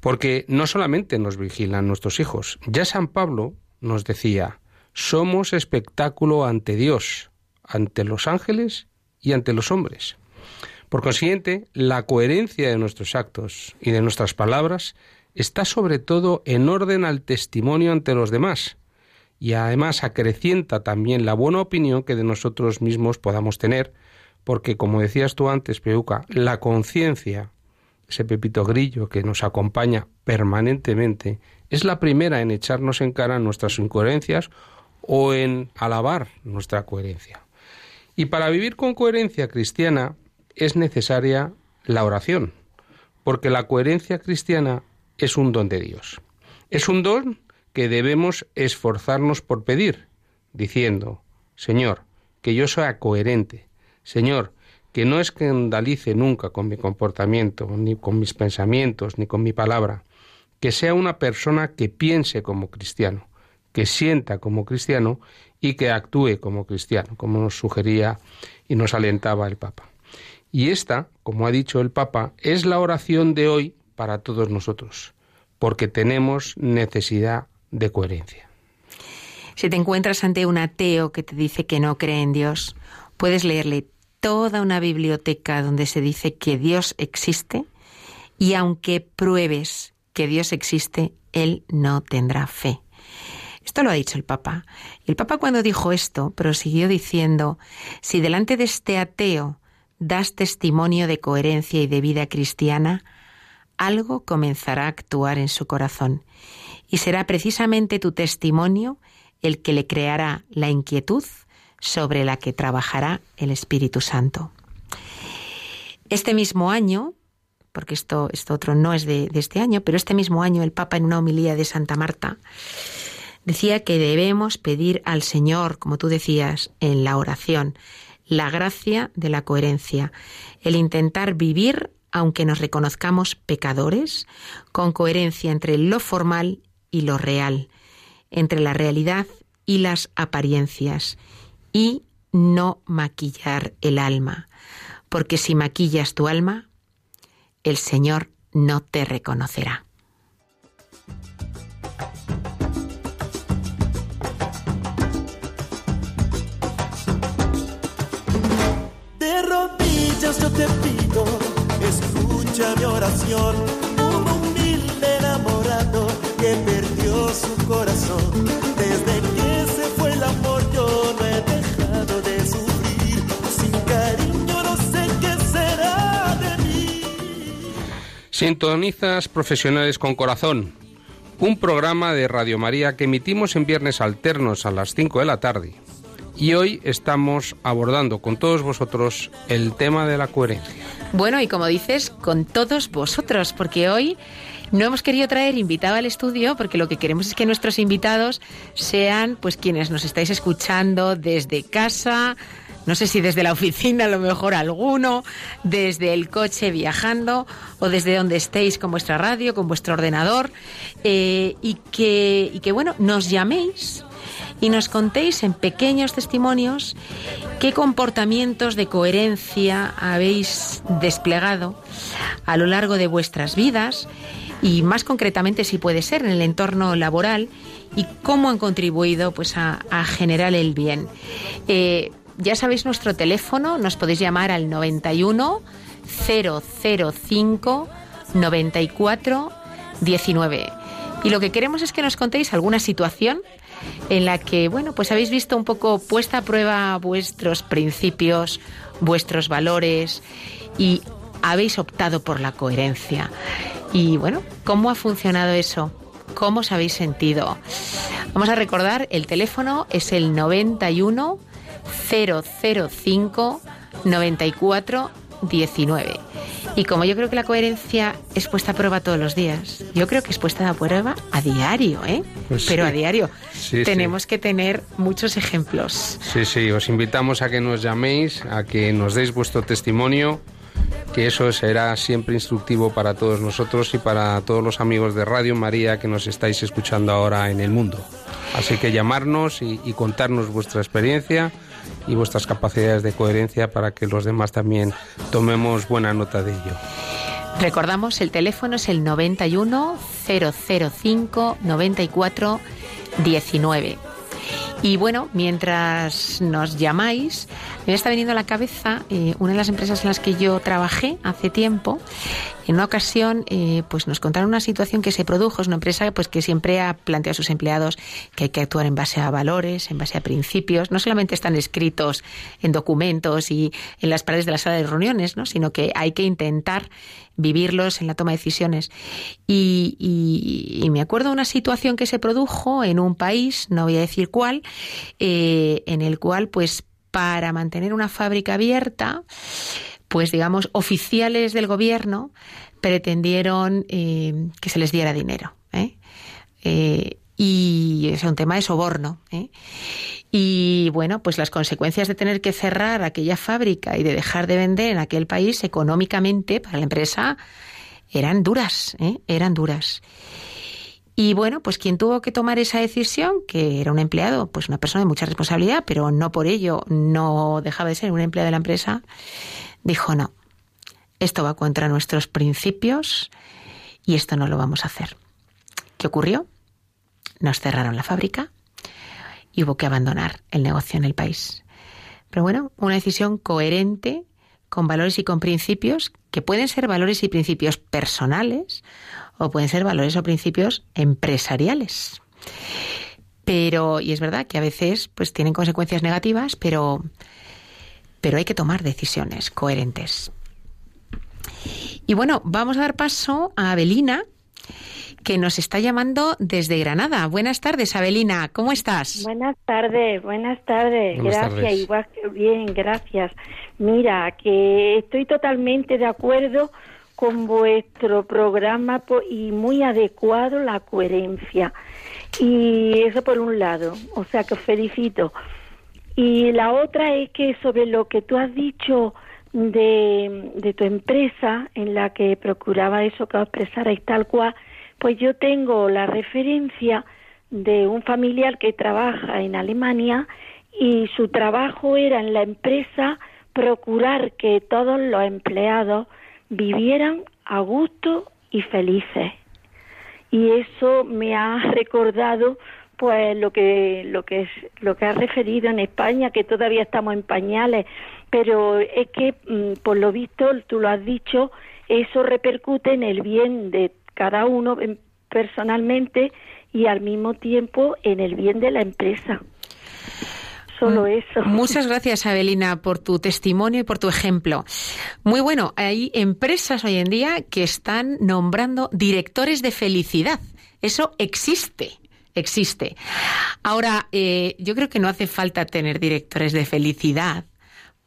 Porque no solamente nos vigilan nuestros hijos, ya San Pablo nos decía, somos espectáculo ante Dios, ante los ángeles y ante los hombres. Por consiguiente, la coherencia de nuestros actos y de nuestras palabras está sobre todo en orden al testimonio ante los demás y además acrecienta también la buena opinión que de nosotros mismos podamos tener, porque como decías tú antes, Peuca, la conciencia, ese pepito grillo que nos acompaña permanentemente, es la primera en echarnos en cara nuestras incoherencias o en alabar nuestra coherencia. Y para vivir con coherencia cristiana es necesaria la oración, porque la coherencia cristiana es un don de Dios. Es un don que debemos esforzarnos por pedir, diciendo, Señor, que yo sea coherente, Señor, que no escandalice nunca con mi comportamiento, ni con mis pensamientos, ni con mi palabra, que sea una persona que piense como cristiano, que sienta como cristiano y que actúe como cristiano, como nos sugería y nos alentaba el Papa. Y esta, como ha dicho el Papa, es la oración de hoy para todos nosotros, porque tenemos necesidad de coherencia. Si te encuentras ante un ateo que te dice que no cree en Dios, puedes leerle toda una biblioteca donde se dice que Dios existe y aunque pruebes que Dios existe, él no tendrá fe. Esto lo ha dicho el Papa. El Papa cuando dijo esto prosiguió diciendo, si delante de este ateo das testimonio de coherencia y de vida cristiana, algo comenzará a actuar en su corazón. Y será precisamente tu testimonio el que le creará la inquietud sobre la que trabajará el Espíritu Santo. Este mismo año, porque esto, esto otro no es de, de este año, pero este mismo año el Papa en una homilía de Santa Marta decía que debemos pedir al Señor, como tú decías, en la oración, la gracia de la coherencia, el intentar vivir, aunque nos reconozcamos pecadores, con coherencia entre lo formal y lo real, entre la realidad y las apariencias, y no maquillar el alma, porque si maquillas tu alma, el Señor no te reconocerá. De rodillas yo te pido, escucha mi oración. Su corazón. Desde que se fue el amor yo no he dejado de sufrir. Sin cariño no sé qué será de mí. Sintonizas Profesionales con Corazón, un programa de Radio María que emitimos en viernes alternos a las 5 de la tarde. Y hoy estamos abordando con todos vosotros el tema de la coherencia. Bueno, y como dices, con todos vosotros, porque hoy no hemos querido traer invitado al estudio, porque lo que queremos es que nuestros invitados sean pues quienes nos estáis escuchando desde casa, no sé si desde la oficina, a lo mejor alguno, desde el coche viajando o desde donde estéis con vuestra radio, con vuestro ordenador, eh, y, que, y que, bueno, nos llaméis y nos contéis en pequeños testimonios qué comportamientos de coherencia habéis desplegado a lo largo de vuestras vidas y más concretamente si puede ser en el entorno laboral y cómo han contribuido pues a, generar el bien. Eh, ya sabéis nuestro teléfono, nos podéis llamar al 91 005 94 19. Y lo que queremos es que nos contéis alguna situación en la que, bueno, pues habéis visto un poco puesta a prueba vuestros principios, vuestros valores y habéis optado por la coherencia. Y bueno, ¿cómo ha funcionado eso? ¿Cómo os habéis sentido? Vamos a recordar, el teléfono es el 91 005 94 19. Y como yo creo que la coherencia es puesta a prueba todos los días, yo creo que es puesta a prueba a diario, ¿eh? Pues Pero sí. a diario. Sí, Tenemos que tener muchos ejemplos. Sí, sí, os invitamos a que nos llaméis, a que nos deis vuestro testimonio, que eso será siempre instructivo para todos nosotros y para todos los amigos de Radio María que nos estáis escuchando ahora en el mundo. Así que llamarnos y, y contarnos vuestra experiencia y vuestras capacidades de coherencia para que los demás también tomemos buena nota de ello. Recordamos, el teléfono es el 91 005 94 19. Y bueno, mientras nos llamáis, me está viniendo a la cabeza eh, una de las empresas en las que yo trabajé hace tiempo. En una ocasión, eh, pues nos contaron una situación que se produjo. Es una empresa pues que siempre ha planteado a sus empleados que hay que actuar en base a valores, en base a principios. No solamente están escritos en documentos y en las paredes de la sala de reuniones, ¿no? sino que hay que intentar vivirlos en la toma de decisiones. Y, me acuerdo de una situación que se produjo en un país, no voy a decir cuál, eh, en el cual, pues, para mantener una fábrica abierta, pues, digamos, oficiales del gobierno pretendieron eh, que se les diera dinero. ¿eh? Eh, y es un tema de soborno. Y bueno, pues las consecuencias de tener que cerrar aquella fábrica y de dejar de vender en aquel país económicamente para la empresa eran duras, eran duras. Y bueno, pues quien tuvo que tomar esa decisión, que era un empleado, pues una persona de mucha responsabilidad, pero no por ello no dejaba de ser un empleado de la empresa, dijo no, esto va contra nuestros principios y esto no lo vamos a hacer. ¿Qué ocurrió? Nos cerraron la fábrica y hubo que abandonar el negocio en el país. Pero bueno, una decisión coherente con valores y con principios que pueden ser valores y principios personales o pueden ser valores o principios empresariales. Pero, y es verdad que a veces pues tienen consecuencias negativas, pero, pero hay que tomar decisiones coherentes. Y bueno, vamos a dar paso a Abelina, que nos está llamando desde Granada. Buenas tardes, Abelina, ¿cómo estás? Buenas tardes, buenas tardes. Buenas gracias, tardes. igual que bien, gracias. Mira, que estoy totalmente de acuerdo con vuestro programa y muy adecuado la coherencia. Y eso por un lado, o sea que os felicito. Y la otra es que sobre lo que tú has dicho de, tu empresa en la que procuraba eso que expresarais tal cual, pues yo tengo la referencia de un familiar que trabaja en Alemania y su trabajo era en la empresa procurar que todos los empleados vivieran a gusto y felices. Y eso me ha <laughs> recordado pues lo que lo que es lo que ha referido en España que todavía estamos en pañales pero es que mm, por lo visto tú lo has dicho eso repercute en el bien de cada uno en- personalmente y al mismo tiempo en el bien de la empresa solo eso Muchas <laughs> gracias, Abelina, por tu testimonio y por tu ejemplo. Muy bueno, hay empresas hoy en día que están nombrando directores de felicidad. Eso existe, existe. Ahora, eh, yo creo que no hace falta tener directores de felicidad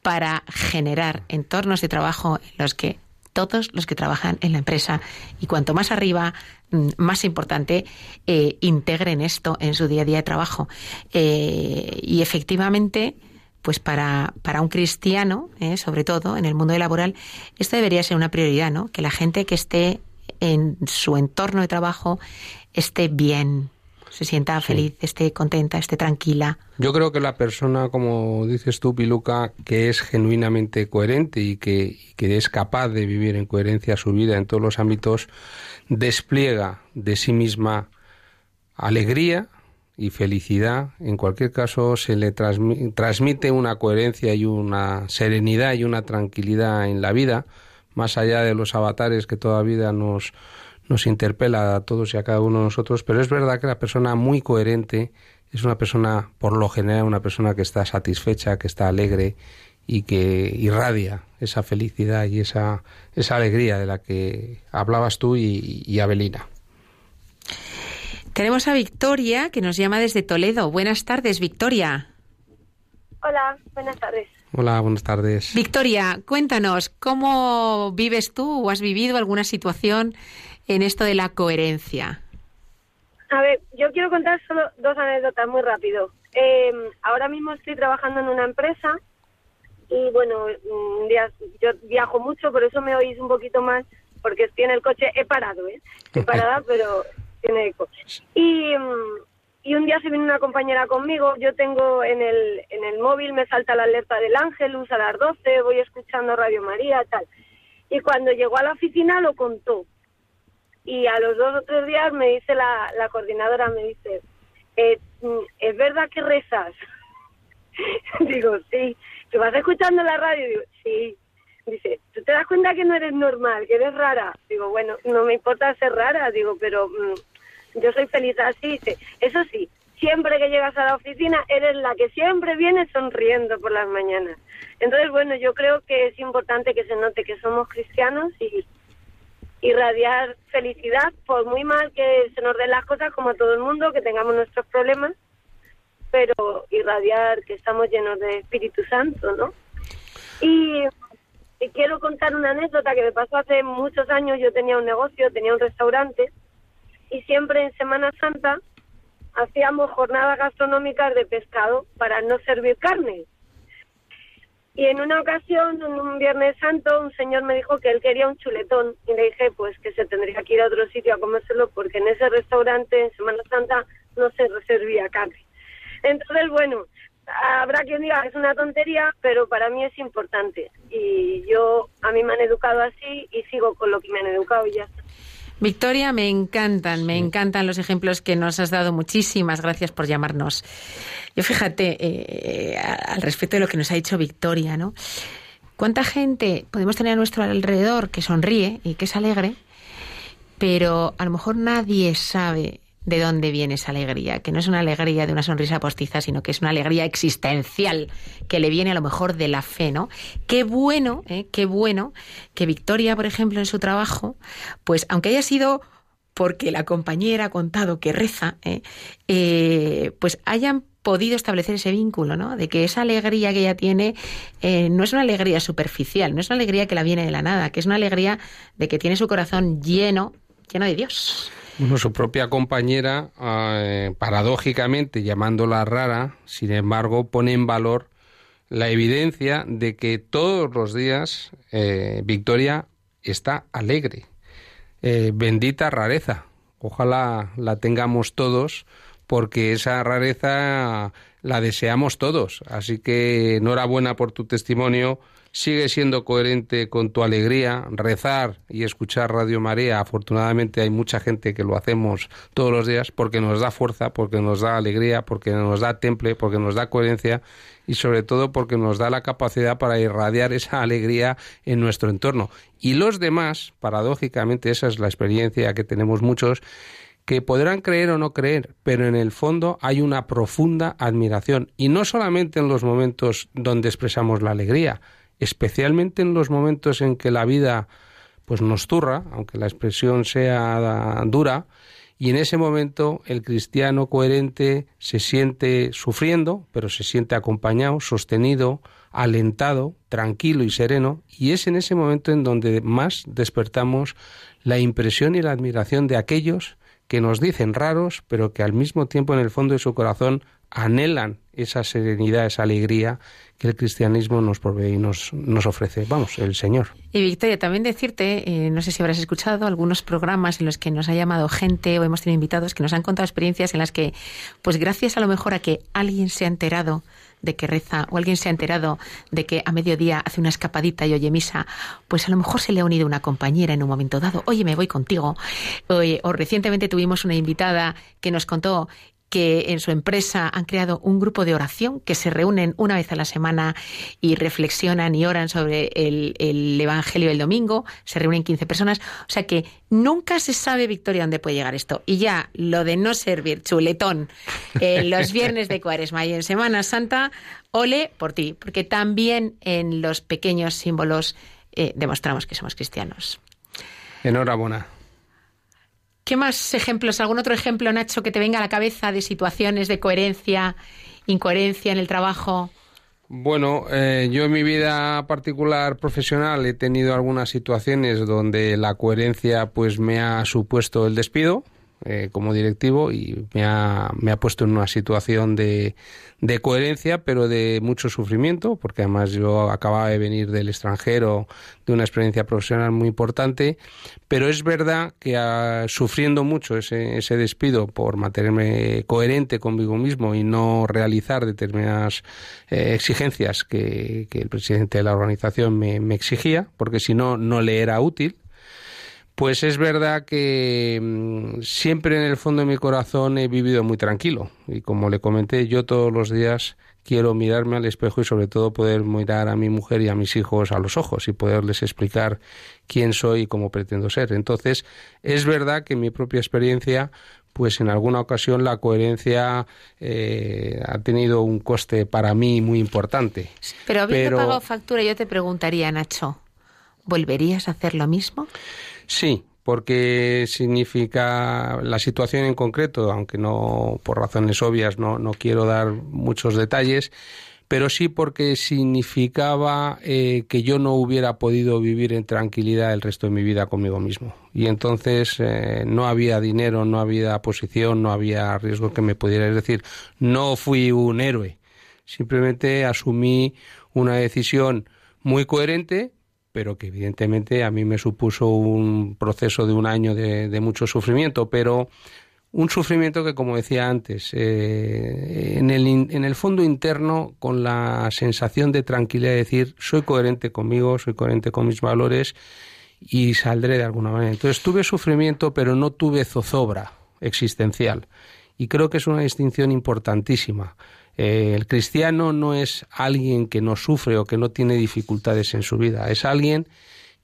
para generar entornos de trabajo en los que todos los que trabajan en la empresa y cuanto más arriba, mm, más importante, eh, integren esto en su día a día de trabajo. Eh, y efectivamente, pues para, para un cristiano, sobre todo en el mundo laboral, esto debería ser una prioridad, ¿no? Que la gente que esté en su entorno de trabajo esté bien, se sienta feliz, esté contenta, esté tranquila. Yo creo que la persona, como dices tú, Piluca, que es genuinamente coherente y que, y que es capaz de vivir en coherencia su vida en todos los ámbitos, despliega de sí misma alegría y felicidad. En cualquier caso, se le transmi- transmite una coherencia y una serenidad y una tranquilidad en la vida, más allá de los avatares que toda vida nos, nos interpela a todos y a cada uno de nosotros, pero es verdad que la persona muy coherente es una persona, por lo general, una persona que está satisfecha, que está alegre y que irradia esa felicidad y esa, esa alegría de la que hablabas tú y, y Abelina. Tenemos a Victoria que nos llama desde Toledo. Buenas tardes, Victoria. Hola, buenas tardes. Hola, buenas tardes. Victoria, cuéntanos, ¿cómo vives tú o has vivido alguna situación en esto de la coherencia? A ver, yo quiero contar solo dos anécdotas muy rápido. Eh, ahora mismo estoy trabajando en una empresa y bueno, yo viajo mucho, por eso me oís un poquito más, porque estoy en el coche, he parado, ¿eh? He <laughs> parada, pero tiene eco. Y, mm, y un día se vino una compañera conmigo, yo tengo en el, en el móvil, me salta la alerta del Ángelus a las 12, voy escuchando Radio María, tal. Y cuando llegó a la oficina lo contó. Y a los dos o tres días me dice la, la coordinadora, me dice, eh, mm, ¿es verdad que rezas? <laughs> Digo, sí. ¿Que vas escuchando la radio? Digo, sí. Dice, ¿tú te das cuenta que no eres normal, que eres rara? Digo, bueno, no me importa ser rara, digo, pero mm, yo soy feliz así. Dice, eso sí, siempre que llegas a la oficina eres la que siempre viene sonriendo por las mañanas. Entonces, bueno, yo creo que es importante que se note que somos cristianos y irradiar felicidad, por muy mal que se nos den las cosas, como a todo el mundo, que tengamos nuestros problemas, pero irradiar que estamos llenos de Espíritu Santo, ¿no? Y, y quiero contar una anécdota que me pasó hace muchos años. Yo tenía un negocio, tenía un restaurante, y siempre en Semana Santa hacíamos jornadas gastronómicas de pescado para no servir carne. Y en una ocasión, en un Viernes Santo, un señor me dijo que él quería un chuletón y le dije pues que se tendría que ir a otro sitio a comérselo porque en ese restaurante en Semana Santa no se servía carne. Entonces, bueno, habrá quien diga que es una tontería, pero para mí es importante. Y yo, a mí me han educado así y sigo con lo que me han educado y ya está. Victoria, me encantan, me encantan los ejemplos que nos has dado. Muchísimas gracias por llamarnos. Yo fíjate, eh, al respecto de lo que nos ha dicho Victoria, ¿no? ¿Cuánta gente podemos tener a nuestro alrededor que sonríe y que es alegre, pero a lo mejor nadie sabe de dónde viene esa alegría, que no es una alegría de una sonrisa postiza, sino que es una alegría existencial que le viene a lo mejor de la fe, ¿no? Qué bueno, ¿eh? qué bueno que Victoria, por ejemplo, en su trabajo, pues aunque haya sido porque la compañera ha contado que reza, ¿eh? Eh, pues hayan podido establecer ese vínculo, ¿no? De que esa alegría que ella tiene eh, no es una alegría superficial, no es una alegría que la viene de la nada, que es una alegría de que tiene su corazón lleno, lleno de Dios. Su propia compañera, eh, paradójicamente llamándola rara, sin embargo, pone en valor la evidencia de que todos los días eh, Victoria está alegre. Eh, bendita rareza. Ojalá la tengamos todos, porque esa rareza la deseamos todos. Así que enhorabuena por tu testimonio. Sigue siendo coherente con tu alegría, rezar y escuchar Radio María. Afortunadamente hay mucha gente que lo hacemos todos los días porque nos da fuerza, porque nos da alegría, porque nos da temple, porque nos da coherencia y sobre todo porque nos da la capacidad para irradiar esa alegría en nuestro entorno. Y los demás, paradójicamente, esa es la experiencia que tenemos muchos, que podrán creer o no creer, pero en el fondo hay una profunda admiración. Y no solamente en los momentos donde expresamos la alegría, especialmente en los momentos en que la vida pues nos turra, aunque la expresión sea dura, y en ese momento el cristiano coherente se siente sufriendo, pero se siente acompañado, sostenido, alentado, tranquilo y sereno, y es en ese momento en donde más despertamos la impresión y la admiración de aquellos que nos dicen raros, pero que al mismo tiempo en el fondo de su corazón anhelan esa serenidad, esa alegría que el cristianismo nos provee y nos, nos ofrece. Vamos, el Señor. Y Victoria, también decirte, eh, no sé si habrás escuchado algunos programas en los que nos ha llamado gente o hemos tenido invitados que nos han contado experiencias en las que, pues gracias a lo mejor a que alguien se ha enterado de que reza o alguien se ha enterado de que a mediodía hace una escapadita y oye misa, pues a lo mejor se le ha unido una compañera en un momento dado, oye, me voy contigo. Oye, o recientemente tuvimos una invitada que nos contó que en su empresa han creado un grupo de oración que se reúnen una vez a la semana y reflexionan y oran sobre el, el Evangelio el domingo. Se reúnen 15 personas. O sea que nunca se sabe, Victoria, dónde puede llegar esto. Y ya lo de no servir chuletón en los <laughs> viernes de Cuaresma y en Semana Santa, ole por ti, porque también en los pequeños símbolos eh, demostramos que somos cristianos. Enhorabuena. ¿Qué más ejemplos? ¿Algún otro ejemplo, Nacho, que te venga a la cabeza de situaciones de coherencia, incoherencia en el trabajo? Bueno, eh, yo en mi vida particular profesional he tenido algunas situaciones donde la coherencia pues me ha supuesto el despido eh, como directivo y me ha, me ha puesto en una situación de, de coherencia, pero de mucho sufrimiento, porque además yo acababa de venir del extranjero, de una experiencia profesional muy importante, pero es verdad que ah, sufriendo mucho ese, ese despido por mantenerme coherente conmigo mismo y no realizar determinadas eh, exigencias que, que, el presidente de la organización me, me exigía, porque si no, no le era útil, pues es verdad que mm, siempre en el fondo de mi corazón he vivido muy tranquilo y como le comenté, yo todos los días quiero mirarme al espejo y sobre todo poder mirar a mi mujer y a mis hijos a los ojos y poderles explicar quién soy y cómo pretendo ser. Entonces, es verdad que en mi propia experiencia pues en alguna ocasión la coherencia eh, ha tenido un coste para mí muy importante. Pero habiendo pagado factura, yo te preguntaría, Nacho, ¿volverías a hacer lo mismo? Sí, porque significa la situación en concreto, aunque no por razones obvias no, no quiero dar muchos detalles, pero sí porque significaba eh, que yo no hubiera podido vivir en tranquilidad el resto de mi vida conmigo mismo. Y entonces eh, no había dinero, no había posición, no había riesgo que me pudiera. Es decir, no fui un héroe, simplemente asumí una decisión muy coherente pero que evidentemente a mí me supuso un proceso de un año de, mucho sufrimiento, pero un sufrimiento que, como decía antes, eh, en, el, en el fondo interno, con la sensación de tranquilidad de decir, soy coherente conmigo, soy coherente con mis valores y saldré de alguna manera. Entonces tuve sufrimiento, pero no tuve zozobra existencial. Y creo que es una distinción importantísima. Eh, el cristiano no es alguien que no sufre o que no tiene dificultades en su vida, es alguien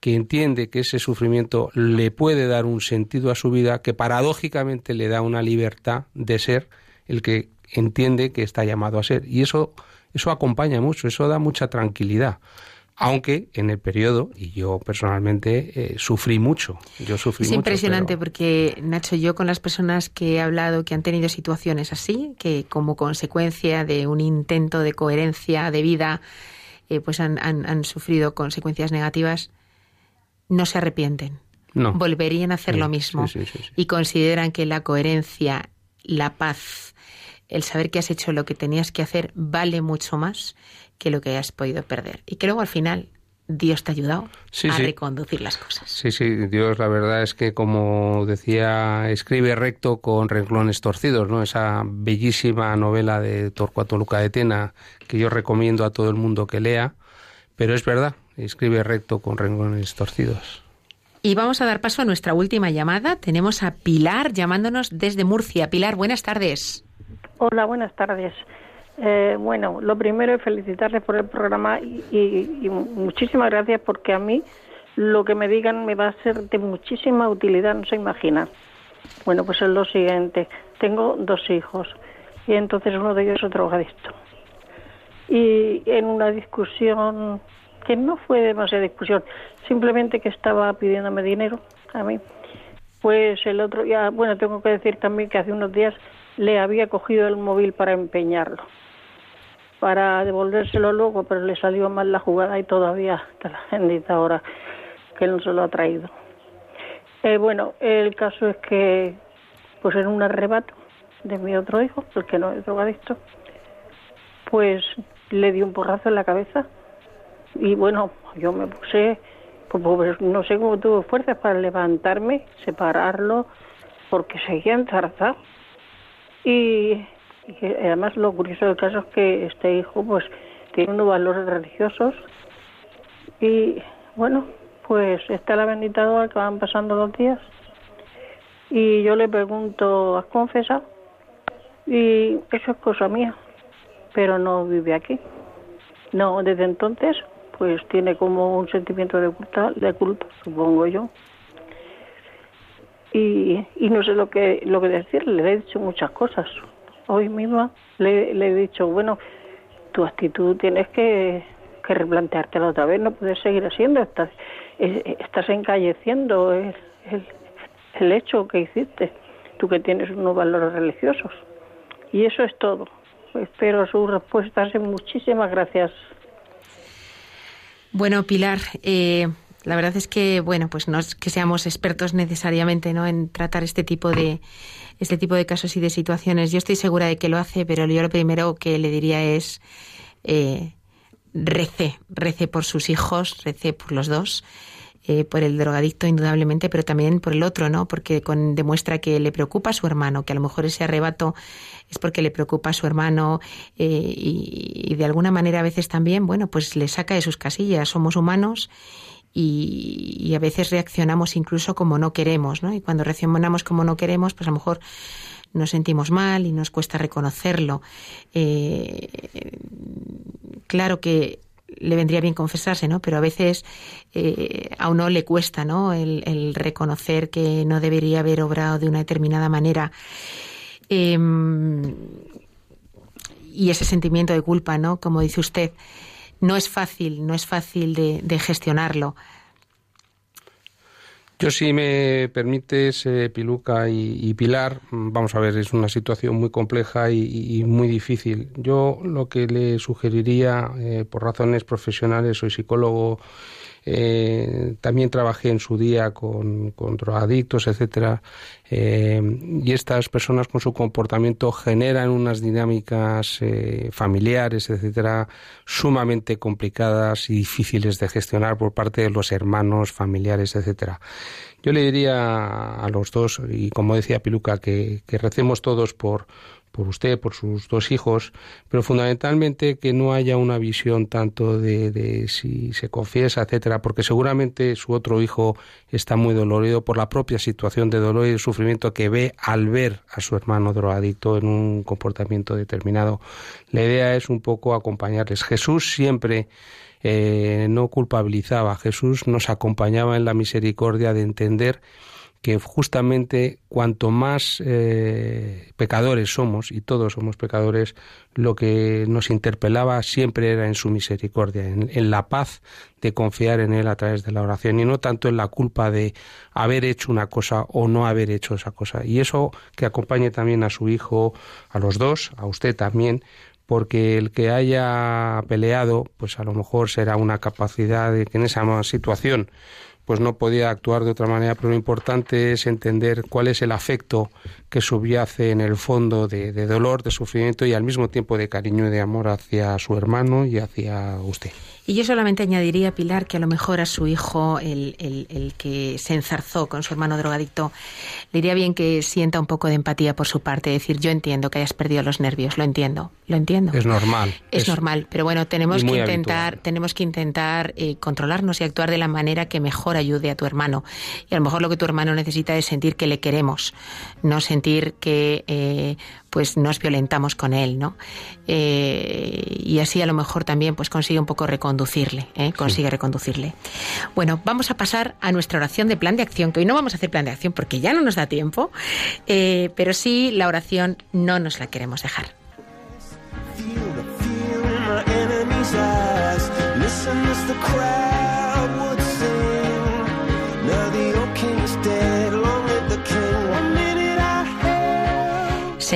que entiende que ese sufrimiento le puede dar un sentido a su vida que paradójicamente le da una libertad de ser el que entiende que está llamado a ser. Y eso, eso acompaña mucho, eso da mucha tranquilidad aunque en el periodo, y yo personalmente eh, sufrí mucho. Yo sufrí es impresionante porque, Nacho, yo con las personas que he hablado que han tenido situaciones así, que como consecuencia de un intento de coherencia de vida, eh, pues han, han, sufrido consecuencias negativas, no se arrepienten. No. Volverían a hacer lo mismo. y consideran que la coherencia, la paz, el saber que has hecho lo que tenías que hacer vale mucho más que lo que has podido perder. Y que luego al final Dios te ha ayudado a reconducir las cosas. Sí, sí, Dios la verdad es que como decía, escribe recto con renglones torcidos, ¿no? Esa bellísima novela de Torcuato Luca de Tena que yo recomiendo a todo el mundo que lea, pero es verdad, escribe recto con renglones torcidos. Y vamos a dar paso a nuestra última llamada. Tenemos a Pilar llamándonos desde Murcia. Pilar, buenas tardes. Hola, buenas tardes. Eh, bueno, lo primero es felicitarles por el programa y, muchísimas gracias porque a mí lo que me digan me va a ser de muchísima utilidad, no se imagina. Bueno, pues es lo siguiente. Tengo dos hijos y entonces uno de ellos es drogadicto. Y en una discusión que no fue demasiada discusión, simplemente que estaba pidiéndome dinero a mí. Pues el otro día, bueno, tengo que decir también que hace unos días le había cogido el móvil para empeñarlo para devolvérselo luego, pero le salió mal la jugada y todavía está la bendita ahora que no se lo ha traído. Eh, bueno, el caso es que, pues en un arrebato de mi otro hijo, el que no es drogadicto, pues le di un porrazo en la cabeza y bueno, yo me puse, pues, pues no sé cómo tuve fuerzas para levantarme, separarlo, porque seguía enzarzado. Y y además lo curioso del caso es que este hijo pues tiene unos valores religiosos y bueno, pues está la bendita hora que van pasando los días y yo le pregunto, ¿has confesado? Y eso es cosa mía, pero no vive aquí. No, desde entonces pues tiene como un sentimiento de culto, de culto supongo yo. Y, y no sé lo que lo que decirle, le he dicho muchas cosas, hoy misma le, he dicho, bueno, tu actitud tienes que, que replanteártela otra vez, no puedes seguir haciendo, estás, estás encalleciendo el, el, hecho que hiciste, tú que tienes unos valores religiosos. Y eso es todo. espero sus respuestas muchísimas gracias. Bueno, Pilar, eh, la verdad es que, bueno, pues no es que seamos expertos necesariamente, ¿no? En tratar este tipo de este tipo de casos y de situaciones. Yo estoy segura de que lo hace, pero yo lo primero que le diría es eh, rece, por sus hijos, rece por los dos. Eh, por el drogadicto indudablemente, pero también por el otro, ¿no? Porque con, demuestra que le preocupa a su hermano, que a lo mejor ese arrebato es porque le preocupa a su hermano eh, y, de alguna manera a veces también, bueno, pues le saca de sus casillas. Somos humanos y, a veces reaccionamos incluso como no queremos, ¿no? Y cuando reaccionamos como no queremos, pues a lo mejor nos sentimos mal y nos cuesta reconocerlo. Eh, claro que le vendría bien confesarse, ¿no? Pero a veces eh, a uno le cuesta, ¿no? El, reconocer que no debería haber obrado de una determinada manera. Em, y ese sentimiento de culpa, ¿no? Como dice usted, no es fácil, no es fácil de gestionarlo. Yo si me permites, eh, Piluca y, Pilar, mm, vamos a ver, es una situación muy compleja y, muy difícil. Yo lo que le sugeriría, eh, por razones profesionales, soy psicólogo eh, también trabajé en su día con, con drogadictos, etcétera, eh, y estas personas con su comportamiento generan unas dinámicas eh, familiares, etcétera, sumamente complicadas y difíciles de gestionar por parte de los hermanos, familiares, etcétera. Yo le diría a los dos, y como decía Piluca, que, que recemos todos por por usted, por sus dos hijos, pero fundamentalmente que no haya una visión tanto de, de, si se confiesa, etcétera, porque seguramente su otro hijo está muy dolorido por la propia situación de dolor y de sufrimiento que ve al ver a su hermano drogadicto en un comportamiento determinado. La idea es un poco acompañarles. Jesús siempre eh, no culpabilizaba, Jesús nos acompañaba en la misericordia de entender que justamente cuanto más eh, pecadores somos, y todos somos pecadores, lo que nos interpelaba siempre era en su misericordia, en, la paz de confiar en Él a través de la oración, y no tanto en la culpa de haber hecho una cosa o no haber hecho esa cosa. Y eso que acompañe también a su hijo, a los dos, a usted también, porque el que haya peleado, pues a lo mejor será una capacidad de que en esa situación pues no podía actuar de otra manera, pero lo importante es entender cuál es el afecto que subyace en el fondo de, de, dolor, de sufrimiento y al mismo tiempo de cariño y de amor hacia su hermano y hacia usted. Y yo solamente añadiría, Pilar, que a lo mejor a su hijo, el, el, que se enzarzó con su hermano drogadicto, le iría bien que sienta un poco de empatía por su parte, decir, yo entiendo que hayas perdido los nervios, lo entiendo, lo entiendo. Es normal. Es, normal, pero bueno, tenemos que intentar, tenemos que intentar eh, controlarnos y actuar de la manera que mejor ayude a tu hermano. Y a lo mejor lo que tu hermano necesita es sentir que le queremos, no sentir que eh, pues nos violentamos con él, ¿no? Eh, y así a lo mejor también pues consigue un poco reconducirle, ¿eh? consigue reconducirle. Bueno, vamos a pasar a nuestra oración de plan de acción, que hoy no vamos a hacer plan de acción porque ya no nos da tiempo, eh, pero sí la oración no nos la queremos dejar.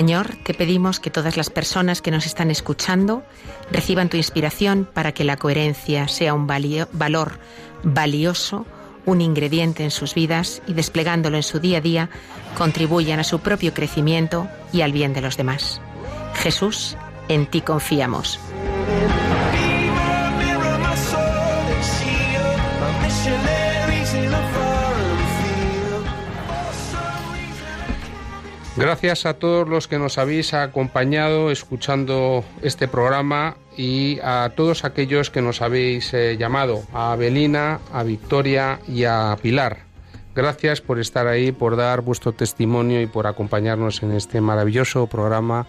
Señor, te pedimos que todas las personas que nos están escuchando reciban tu inspiración para que la coherencia sea un valor valioso, un ingrediente en sus vidas y desplegándolo en su día a día contribuyan a su propio crecimiento y al bien de los demás. Jesús, en ti confiamos. Gracias a todos los que nos habéis acompañado escuchando este programa y a todos aquellos que nos habéis eh, llamado, a Abelina, a Victoria y a Pilar. Gracias por estar ahí, por dar vuestro testimonio y por acompañarnos en este maravilloso programa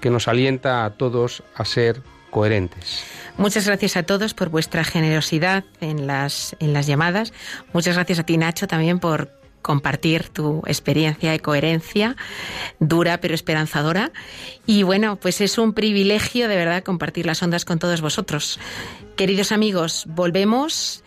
que nos alienta a todos a ser coherentes. Muchas gracias a todos por vuestra generosidad en las, en las llamadas. Muchas gracias a ti, Nacho, también por compartir tu experiencia de coherencia, dura pero esperanzadora. Y bueno, pues es un privilegio de verdad compartir las ondas con todos vosotros. Queridos amigos, volvemos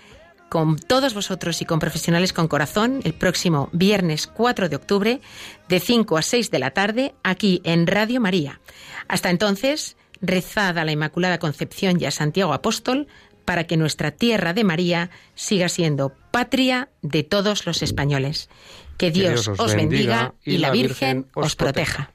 con todos vosotros y con profesionales con corazón el próximo viernes 4 de octubre de 5 a 6 de la tarde aquí en Radio María. Hasta entonces, rezad a la Inmaculada Concepción y a Santiago Apóstol para que nuestra tierra de María siga siendo patria de todos los españoles. Que Dios, os bendiga y la Virgen os proteja.